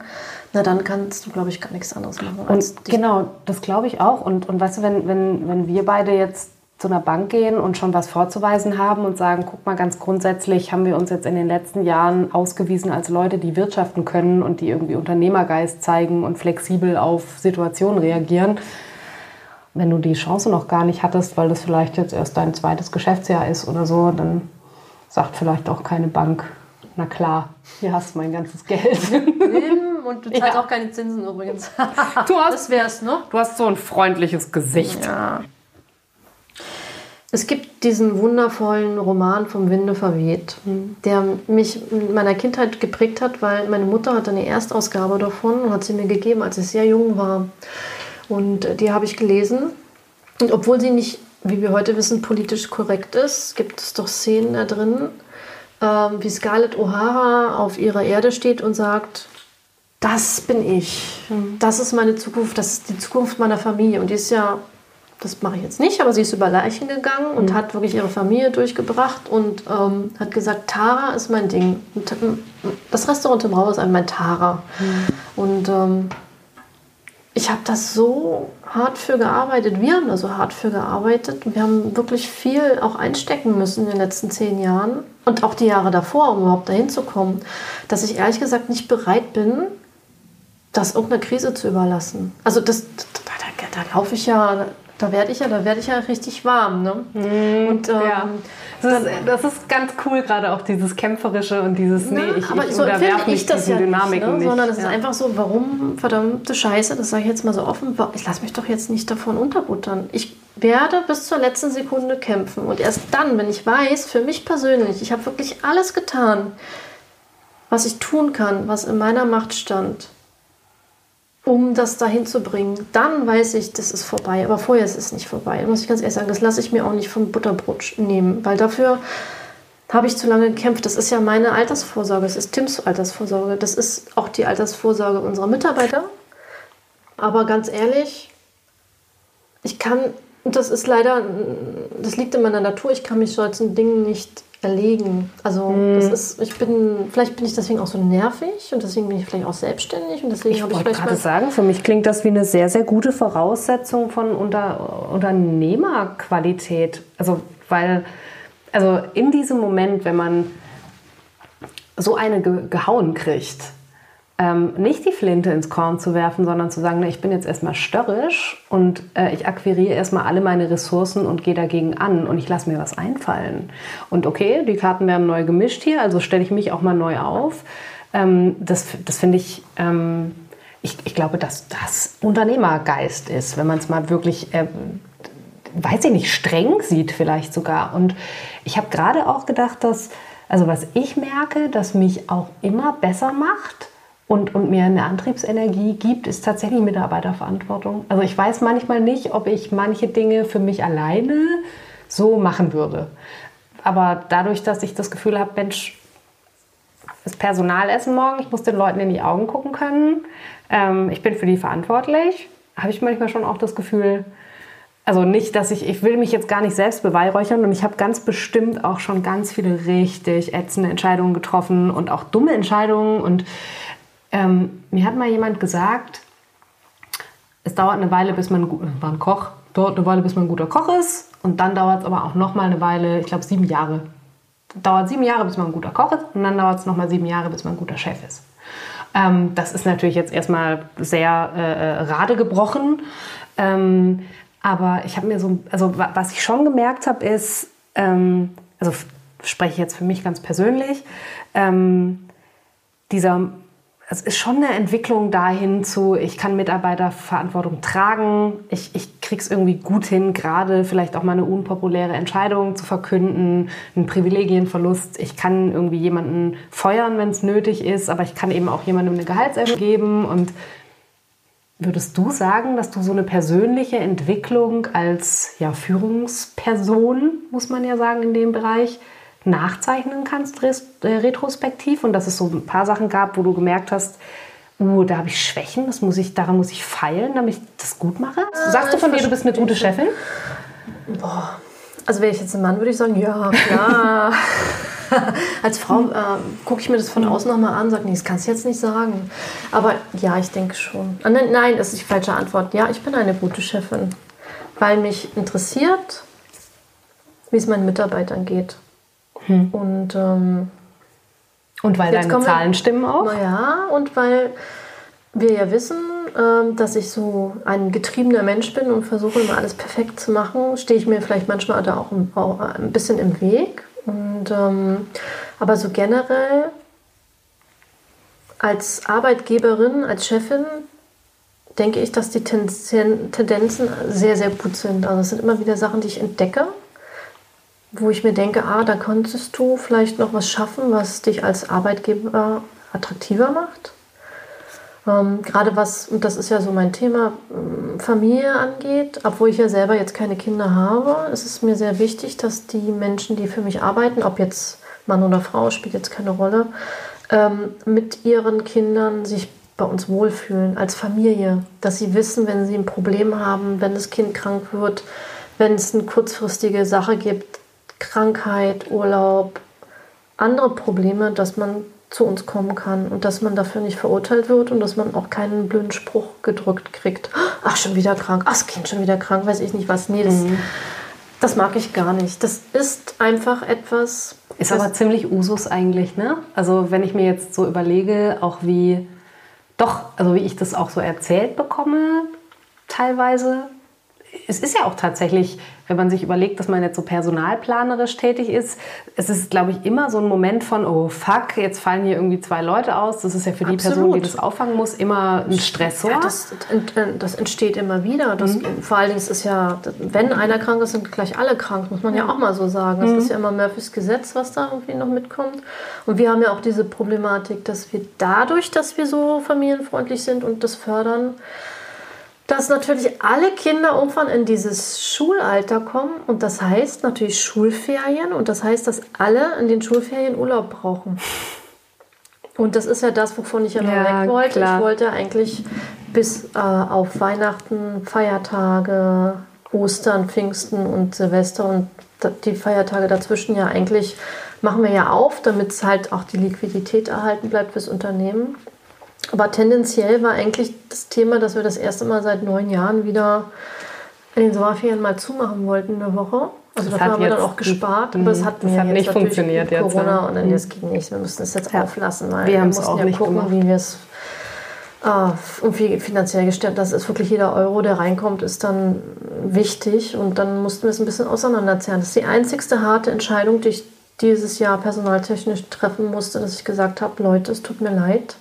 na dann kannst du, glaube ich, gar nichts anderes machen. Und genau, das glaube ich auch. Und, und weißt du, wenn, wenn, wenn wir beide jetzt zu einer Bank gehen und schon was vorzuweisen haben und sagen, guck mal, ganz grundsätzlich haben wir uns jetzt in den letzten Jahren ausgewiesen als Leute, die wirtschaften können und die irgendwie Unternehmergeist zeigen und flexibel auf Situationen reagieren. Wenn du die Chance noch gar nicht hattest, weil das vielleicht jetzt erst dein zweites Geschäftsjahr ist oder so, dann sagt vielleicht auch keine Bank, na klar, hier hast du mein ganzes Geld. Und du zahlst Ja. auch keine Zinsen übrigens. Du hast, das wär's, ne? du hast so ein freundliches Gesicht. Ja. Es gibt diesen wundervollen Roman vom Winde verweht, der mich in meiner Kindheit geprägt hat, weil meine Mutter hatte eine Erstausgabe davon und hat sie mir gegeben, als ich sehr jung war. Und die habe ich gelesen. Und obwohl sie nicht, wie wir heute wissen, politisch korrekt ist, gibt es doch Szenen da drin, ähm, wie Scarlett O'Hara auf ihrer Erde steht und sagt, das bin ich. Das ist meine Zukunft, das ist die Zukunft meiner Familie. Und die ist ja, das mache ich jetzt nicht, aber sie ist über Leichen gegangen und hat wirklich ihre Familie durchgebracht und ähm, hat gesagt, Tara ist mein Ding. Das Restaurant im Rau ist mein Tara. Und ähm, ich habe das so hart für gearbeitet. Wir haben da so hart für gearbeitet. Wir haben wirklich viel auch einstecken müssen in den letzten zehn Jahren und auch die Jahre davor, um überhaupt dahin zu kommen, dass ich ehrlich gesagt nicht bereit bin, das irgendeiner Krise zu überlassen. Also das, da, da, da laufe ich ja, da werde ich ja, da werde ich ja richtig warm. Ne? und ähm, Ja. Das ist, das ist ganz cool, gerade auch dieses Kämpferische und dieses, nee, ich, aber ich so unterwerfe ich das ja Dynamiken nicht, ne? sondern es Ja. ist einfach so, warum verdammte Scheiße, das sage ich jetzt mal so offen, ich lasse mich doch jetzt nicht davon unterbuttern. Ich werde bis zur letzten Sekunde kämpfen und erst dann, wenn ich weiß, für mich persönlich, ich habe wirklich alles getan, was ich tun kann, was in meiner Macht stand, um das dahin zu bringen, dann weiß ich, das ist vorbei. Aber vorher ist es nicht vorbei. Muss ich ganz ehrlich sagen, das lasse ich mir auch nicht vom Butterbrot nehmen, weil dafür habe ich zu lange gekämpft. Das ist ja meine Altersvorsorge, das ist Tims Altersvorsorge, das ist auch die Altersvorsorge unserer Mitarbeiter. Aber ganz ehrlich, ich kann, das ist leider, das liegt in meiner Natur, ich kann mich solchen Dingen nicht erlegen. Also das ist, ich bin, vielleicht bin ich deswegen auch so nervig und deswegen bin ich vielleicht auch selbstständig und deswegen Ich habe ich wollte vielleicht gerade sagen, für mich klingt das wie eine sehr, sehr gute Voraussetzung von Unter Unternehmerqualität. Also, weil, also in diesem Moment, wenn man so eine ge gehauen kriegt, ähm, nicht die Flinte ins Korn zu werfen, sondern zu sagen, na, ich bin jetzt erstmal störrisch und äh, ich akquiriere erstmal alle meine Ressourcen und gehe dagegen an und ich lasse mir was einfallen. Und okay, die Karten werden neu gemischt hier, also stelle ich mich auch mal neu auf. Ähm, das das finde ich, ähm, ich, ich glaube, dass das Unternehmergeist ist, wenn man es mal wirklich äh, weiß ich nicht, streng sieht vielleicht sogar. Und ich habe gerade auch gedacht, dass, also was ich merke, dass mich auch immer besser macht und, und mir eine Antriebsenergie gibt, ist tatsächlich Mitarbeiterverantwortung. Also ich weiß manchmal nicht, ob ich manche Dinge für mich alleine so machen würde. Aber dadurch, dass ich das Gefühl habe, Mensch, das Personalessen morgen, ich muss den Leuten in die Augen gucken können, ähm, ich bin für die verantwortlich, habe ich manchmal schon auch das Gefühl, also nicht, dass ich, ich will mich jetzt gar nicht selbst beweihräuchern und ich habe ganz bestimmt auch schon ganz viele richtig ätzende Entscheidungen getroffen und auch dumme Entscheidungen. Und ähm, mir hat mal jemand gesagt, es dauert eine Weile, bis man, gu- war ein Koch, dauert eine Weile, bis man ein guter Koch ist und dann dauert es aber auch noch mal eine Weile, ich glaube sieben Jahre. Dauert sieben Jahre, bis man ein guter Koch ist und dann dauert es noch mal sieben Jahre, bis man ein guter Chef ist. Ähm, das ist natürlich jetzt erstmal sehr äh, äh, gerade gebrochen. Ähm, aber ich habe mir so, also wa- was ich schon gemerkt habe, ist, ähm, also spreche ich jetzt für mich ganz persönlich, ähm, dieser, es ist schon eine Entwicklung dahin zu, ich kann Mitarbeiterverantwortung tragen, ich, ich krieg's irgendwie gut hin, gerade vielleicht auch mal eine unpopuläre Entscheidung zu verkünden, einen Privilegienverlust. Ich kann irgendwie jemanden feuern, wenn es nötig ist, aber ich kann eben auch jemandem eine Gehaltserhöhung geben und Würdest du sagen, dass du so eine persönliche Entwicklung als ja, Führungsperson, muss man ja sagen, in dem Bereich nachzeichnen kannst, äh, retrospektiv? Und dass es so ein paar Sachen gab, wo du gemerkt hast, uh, da habe ich Schwächen, das muss ich, daran muss ich feilen, damit ich das gut mache? Sagst du von dir, du bist eine gute Chefin? Also wäre ich jetzt ein Mann, würde ich sagen, ja, klar. Als Frau äh, gucke ich mir das von außen nochmal an und sage, nee, das kannst du jetzt nicht sagen. Aber ja, ich denke schon. Ah, nein, nein, das ist die falsche Antwort. Ja, ich bin eine gute Chefin, weil mich interessiert, wie es meinen Mitarbeitern geht. Hm. Und, ähm, und weil deine wir- Zahlen stimmen auch? naja, und weil wir ja wissen, ähm, dass ich so ein getriebener Mensch bin und versuche immer alles perfekt zu machen, stehe ich mir vielleicht manchmal da auch ein, auch ein bisschen im Weg. Und, ähm, aber so generell als Arbeitgeberin, als Chefin, denke ich, dass die Tendenzen sehr, sehr gut sind. Also es sind immer wieder Sachen, die ich entdecke, wo ich mir denke, ah, da konntest du vielleicht noch was schaffen, was dich als Arbeitgeber attraktiver macht. Ähm, gerade was, und das ist ja so mein Thema, ähm, Familie angeht, obwohl ich ja selber jetzt keine Kinder habe, ist es mir sehr wichtig, dass die Menschen, die für mich arbeiten, ob jetzt Mann oder Frau, spielt jetzt keine Rolle, ähm, mit ihren Kindern sich bei uns wohlfühlen als Familie, dass sie wissen, wenn sie ein Problem haben, wenn das Kind krank wird, wenn es eine kurzfristige Sache gibt, Krankheit, Urlaub, andere Probleme, dass man zu uns kommen kann und dass man dafür nicht verurteilt wird und dass man auch keinen blöden Spruch gedrückt kriegt. Ach, schon wieder krank, ach, das Kind schon wieder krank, weiß ich nicht was. Nee, das, das mag ich gar nicht. Das ist einfach etwas. Ist aber ziemlich Usus eigentlich, ne? Also wenn ich mir jetzt so überlege, auch wie, doch, also wie ich das auch so erzählt bekomme, teilweise. Es ist ja auch tatsächlich, wenn man sich überlegt, dass man jetzt so personalplanerisch tätig ist, es ist, glaube ich, immer so ein Moment von, oh fuck, jetzt fallen hier irgendwie zwei Leute aus. Das ist ja für die Person, die Absolut. das auffangen muss, immer ein Stressor. Ja, das, äh, das entsteht immer wieder. Das, Vor allen Dingen ist es ja, wenn einer krank ist, sind gleich alle krank, muss man ja auch mal so sagen. Das ist ja immer Murphys Gesetz, was da irgendwie noch mitkommt. Und wir haben ja auch diese Problematik, dass wir dadurch, dass wir so familienfreundlich sind und das fördern, dass natürlich alle Kinder irgendwann in dieses Schulalter kommen und das heißt natürlich Schulferien und das heißt, dass alle in den Schulferien Urlaub brauchen. Und das ist ja das, wovon ich ja noch Ja, weg wollte. klar. Ich wollte eigentlich bis äh, auf Weihnachten, Feiertage, Ostern, Pfingsten und Silvester und die Feiertage dazwischen ja eigentlich machen wir ja auf, damit halt auch die Liquidität erhalten bleibt fürs Unternehmen. Aber tendenziell war eigentlich das Thema, dass wir das erste Mal seit neun Jahren wieder in den Sommerferien mal zumachen wollten eine Woche. Also Das dafür haben wir dann auch gespart, aber es hat das hat nicht funktioniert mit jetzt, Corona und dann das ging nicht. Wir mussten es jetzt Ja. auflassen, weil Wir wir, mussten auch ja nicht gucken, gemacht. wie wir es äh, irgendwie finanziell gestellt. Das ist wirklich jeder Euro, der reinkommt, ist dann wichtig und dann mussten wir es ein bisschen auseinanderzerren. Das ist die einzigste harte Entscheidung, die ich dieses Jahr personaltechnisch treffen musste, dass ich gesagt habe, Leute, es tut mir leid.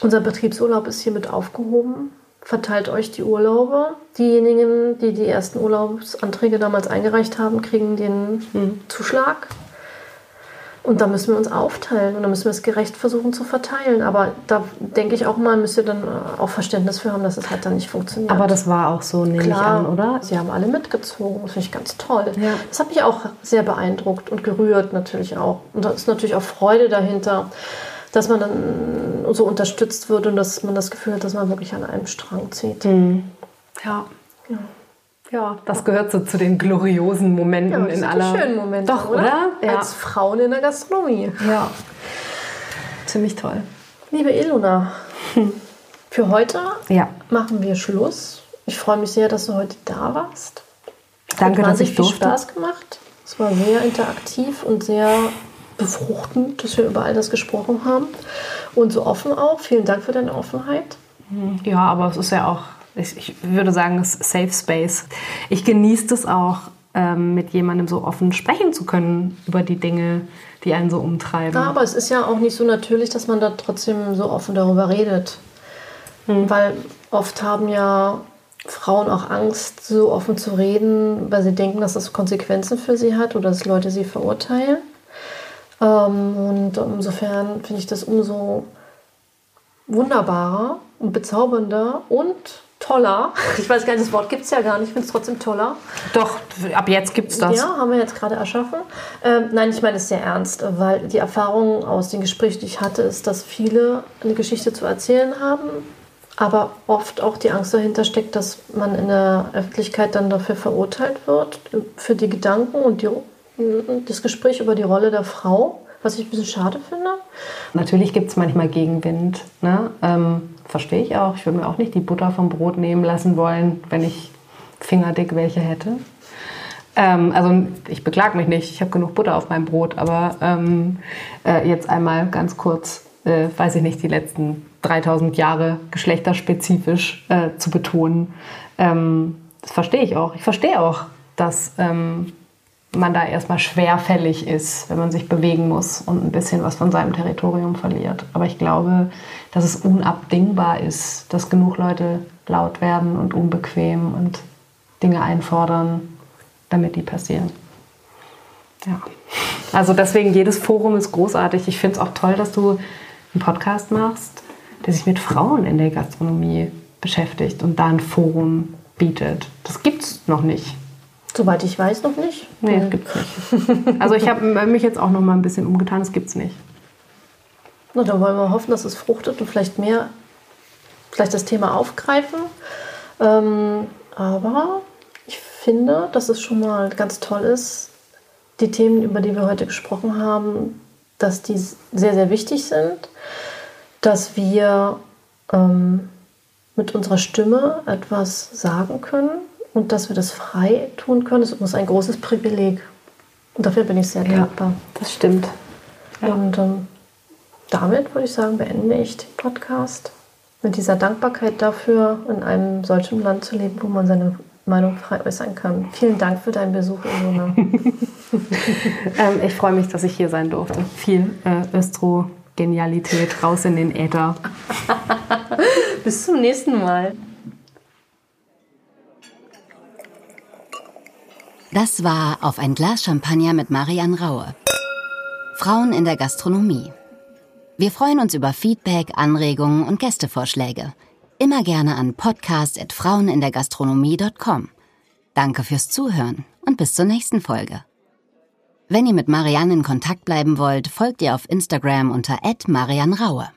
Unser Betriebsurlaub ist hiermit aufgehoben. Verteilt euch die Urlaube. Diejenigen, die die ersten Urlaubsanträge damals eingereicht haben, kriegen den Zuschlag. Und da müssen wir uns aufteilen und da müssen wir es gerecht versuchen zu verteilen. Aber da denke ich auch mal, müsst ihr dann auch Verständnis für haben, dass es halt dann nicht funktioniert. Aber das war auch so, nehme ich Klar, an, oder? Sie haben alle mitgezogen. Das finde ich ganz toll. Ja. Das hat mich auch sehr beeindruckt und gerührt natürlich auch. Und da ist natürlich auch Freude dahinter, dass man dann so unterstützt wird und dass man das Gefühl hat, dass man wirklich an einem Strang zieht. Ja. Ja, das gehört so zu den gloriosen Momenten Ja, das in sind aller. die schönen Momente, Doch, oder? Ja. Als Frauen in der Gastronomie. ja. Ziemlich toll. Liebe Ilona, für heute Ja. machen wir Schluss. Ich freue mich sehr, dass du heute da warst. Danke, Hat dass ich wahnsinnig viel durfte. Spaß gemacht. Es war sehr interaktiv und sehr befruchtend, dass wir über all das gesprochen haben. Und so offen auch. Vielen Dank für deine Offenheit. Ja, aber es ist ja auch, ich, ich würde sagen, es ist Safe Space. Ich genieße es auch, ähm, mit jemandem so offen sprechen zu können über die Dinge, die einen so umtreiben. Ja, aber es ist ja auch nicht so natürlich, dass man da trotzdem so offen darüber redet. Weil oft haben ja Frauen auch Angst, so offen zu reden, weil sie denken, dass das Konsequenzen für sie hat oder dass Leute sie verurteilen. Ähm, und insofern finde ich das umso wunderbarer und bezaubernder und toller. Ich weiß gar nicht, das Wort gibt es ja gar nicht, ich finde es trotzdem toller. Doch, ab jetzt gibt es das. Ja, haben wir jetzt gerade erschaffen. Ähm, nein, ich meine es sehr ernst, weil die Erfahrung aus den Gesprächen, die ich hatte, ist, dass viele eine Geschichte zu erzählen haben, aber oft auch die Angst dahinter steckt, dass man in der Öffentlichkeit dann dafür verurteilt wird, für die Gedanken und die, das Gespräch über die Rolle der Frau, was ich ein bisschen schade finde. Natürlich gibt es manchmal Gegenwind. Ne? Ähm, Verstehe ich auch. Ich würde mir auch nicht die Butter vom Brot nehmen lassen wollen, wenn ich fingerdick welche hätte. Ähm, also ich beklag mich nicht, ich habe genug Butter auf meinem Brot, aber ähm, äh, jetzt einmal ganz kurz, äh, weiß ich nicht, die letzten 3000 Jahre geschlechterspezifisch äh, zu betonen. Ähm, das verstehe ich auch. Ich verstehe auch, dass ähm, man da erstmal schwerfällig ist, wenn man sich bewegen muss und ein bisschen was von seinem Territorium verliert. Aber ich glaube, dass es unabdingbar ist, dass genug Leute laut werden und unbequem und Dinge einfordern, damit die passieren. Ja. Also deswegen, jedes Forum ist großartig. Ich finde es auch toll, dass du einen Podcast machst der sich mit Frauen in der Gastronomie beschäftigt und da ein Forum bietet. Das gibt es noch nicht. Soweit ich weiß, noch nicht. Nee, das gibt es nicht. Also ich habe mich jetzt auch noch mal ein bisschen umgetan, das gibt es nicht. Na, dann wollen wir hoffen, dass es fruchtet und vielleicht mehr, vielleicht das Thema aufgreifen. Ähm, aber ich finde, dass es schon mal ganz toll ist, die Themen, über die wir heute gesprochen haben, dass die sehr, sehr wichtig sind dass wir ähm, mit unserer Stimme etwas sagen können und dass wir das frei tun können, ist uns ein großes Privileg. Und dafür bin ich sehr ja, dankbar. Das stimmt. Ja. Und ähm, damit würde ich sagen, beende ich den Podcast mit dieser Dankbarkeit dafür, in einem solchen Land zu leben, wo man seine Meinung frei äußern kann. Vielen Dank für deinen Besuch, Ilona. ähm, ich freue mich, dass ich hier sein durfte. Viel äh, Östro Genialität raus in den Äther. Bis zum nächsten Mal. Das war Auf ein Glas Champagner mit Marianne Raue. Frauen in der Gastronomie. Wir freuen uns über Feedback, Anregungen und Gästevorschläge. Immer gerne an podcast.frauenindergastronomie.com. Danke fürs Zuhören und bis zur nächsten Folge. Wenn ihr mit Marianne in Kontakt bleiben wollt, folgt ihr auf Instagram unter @marianraue.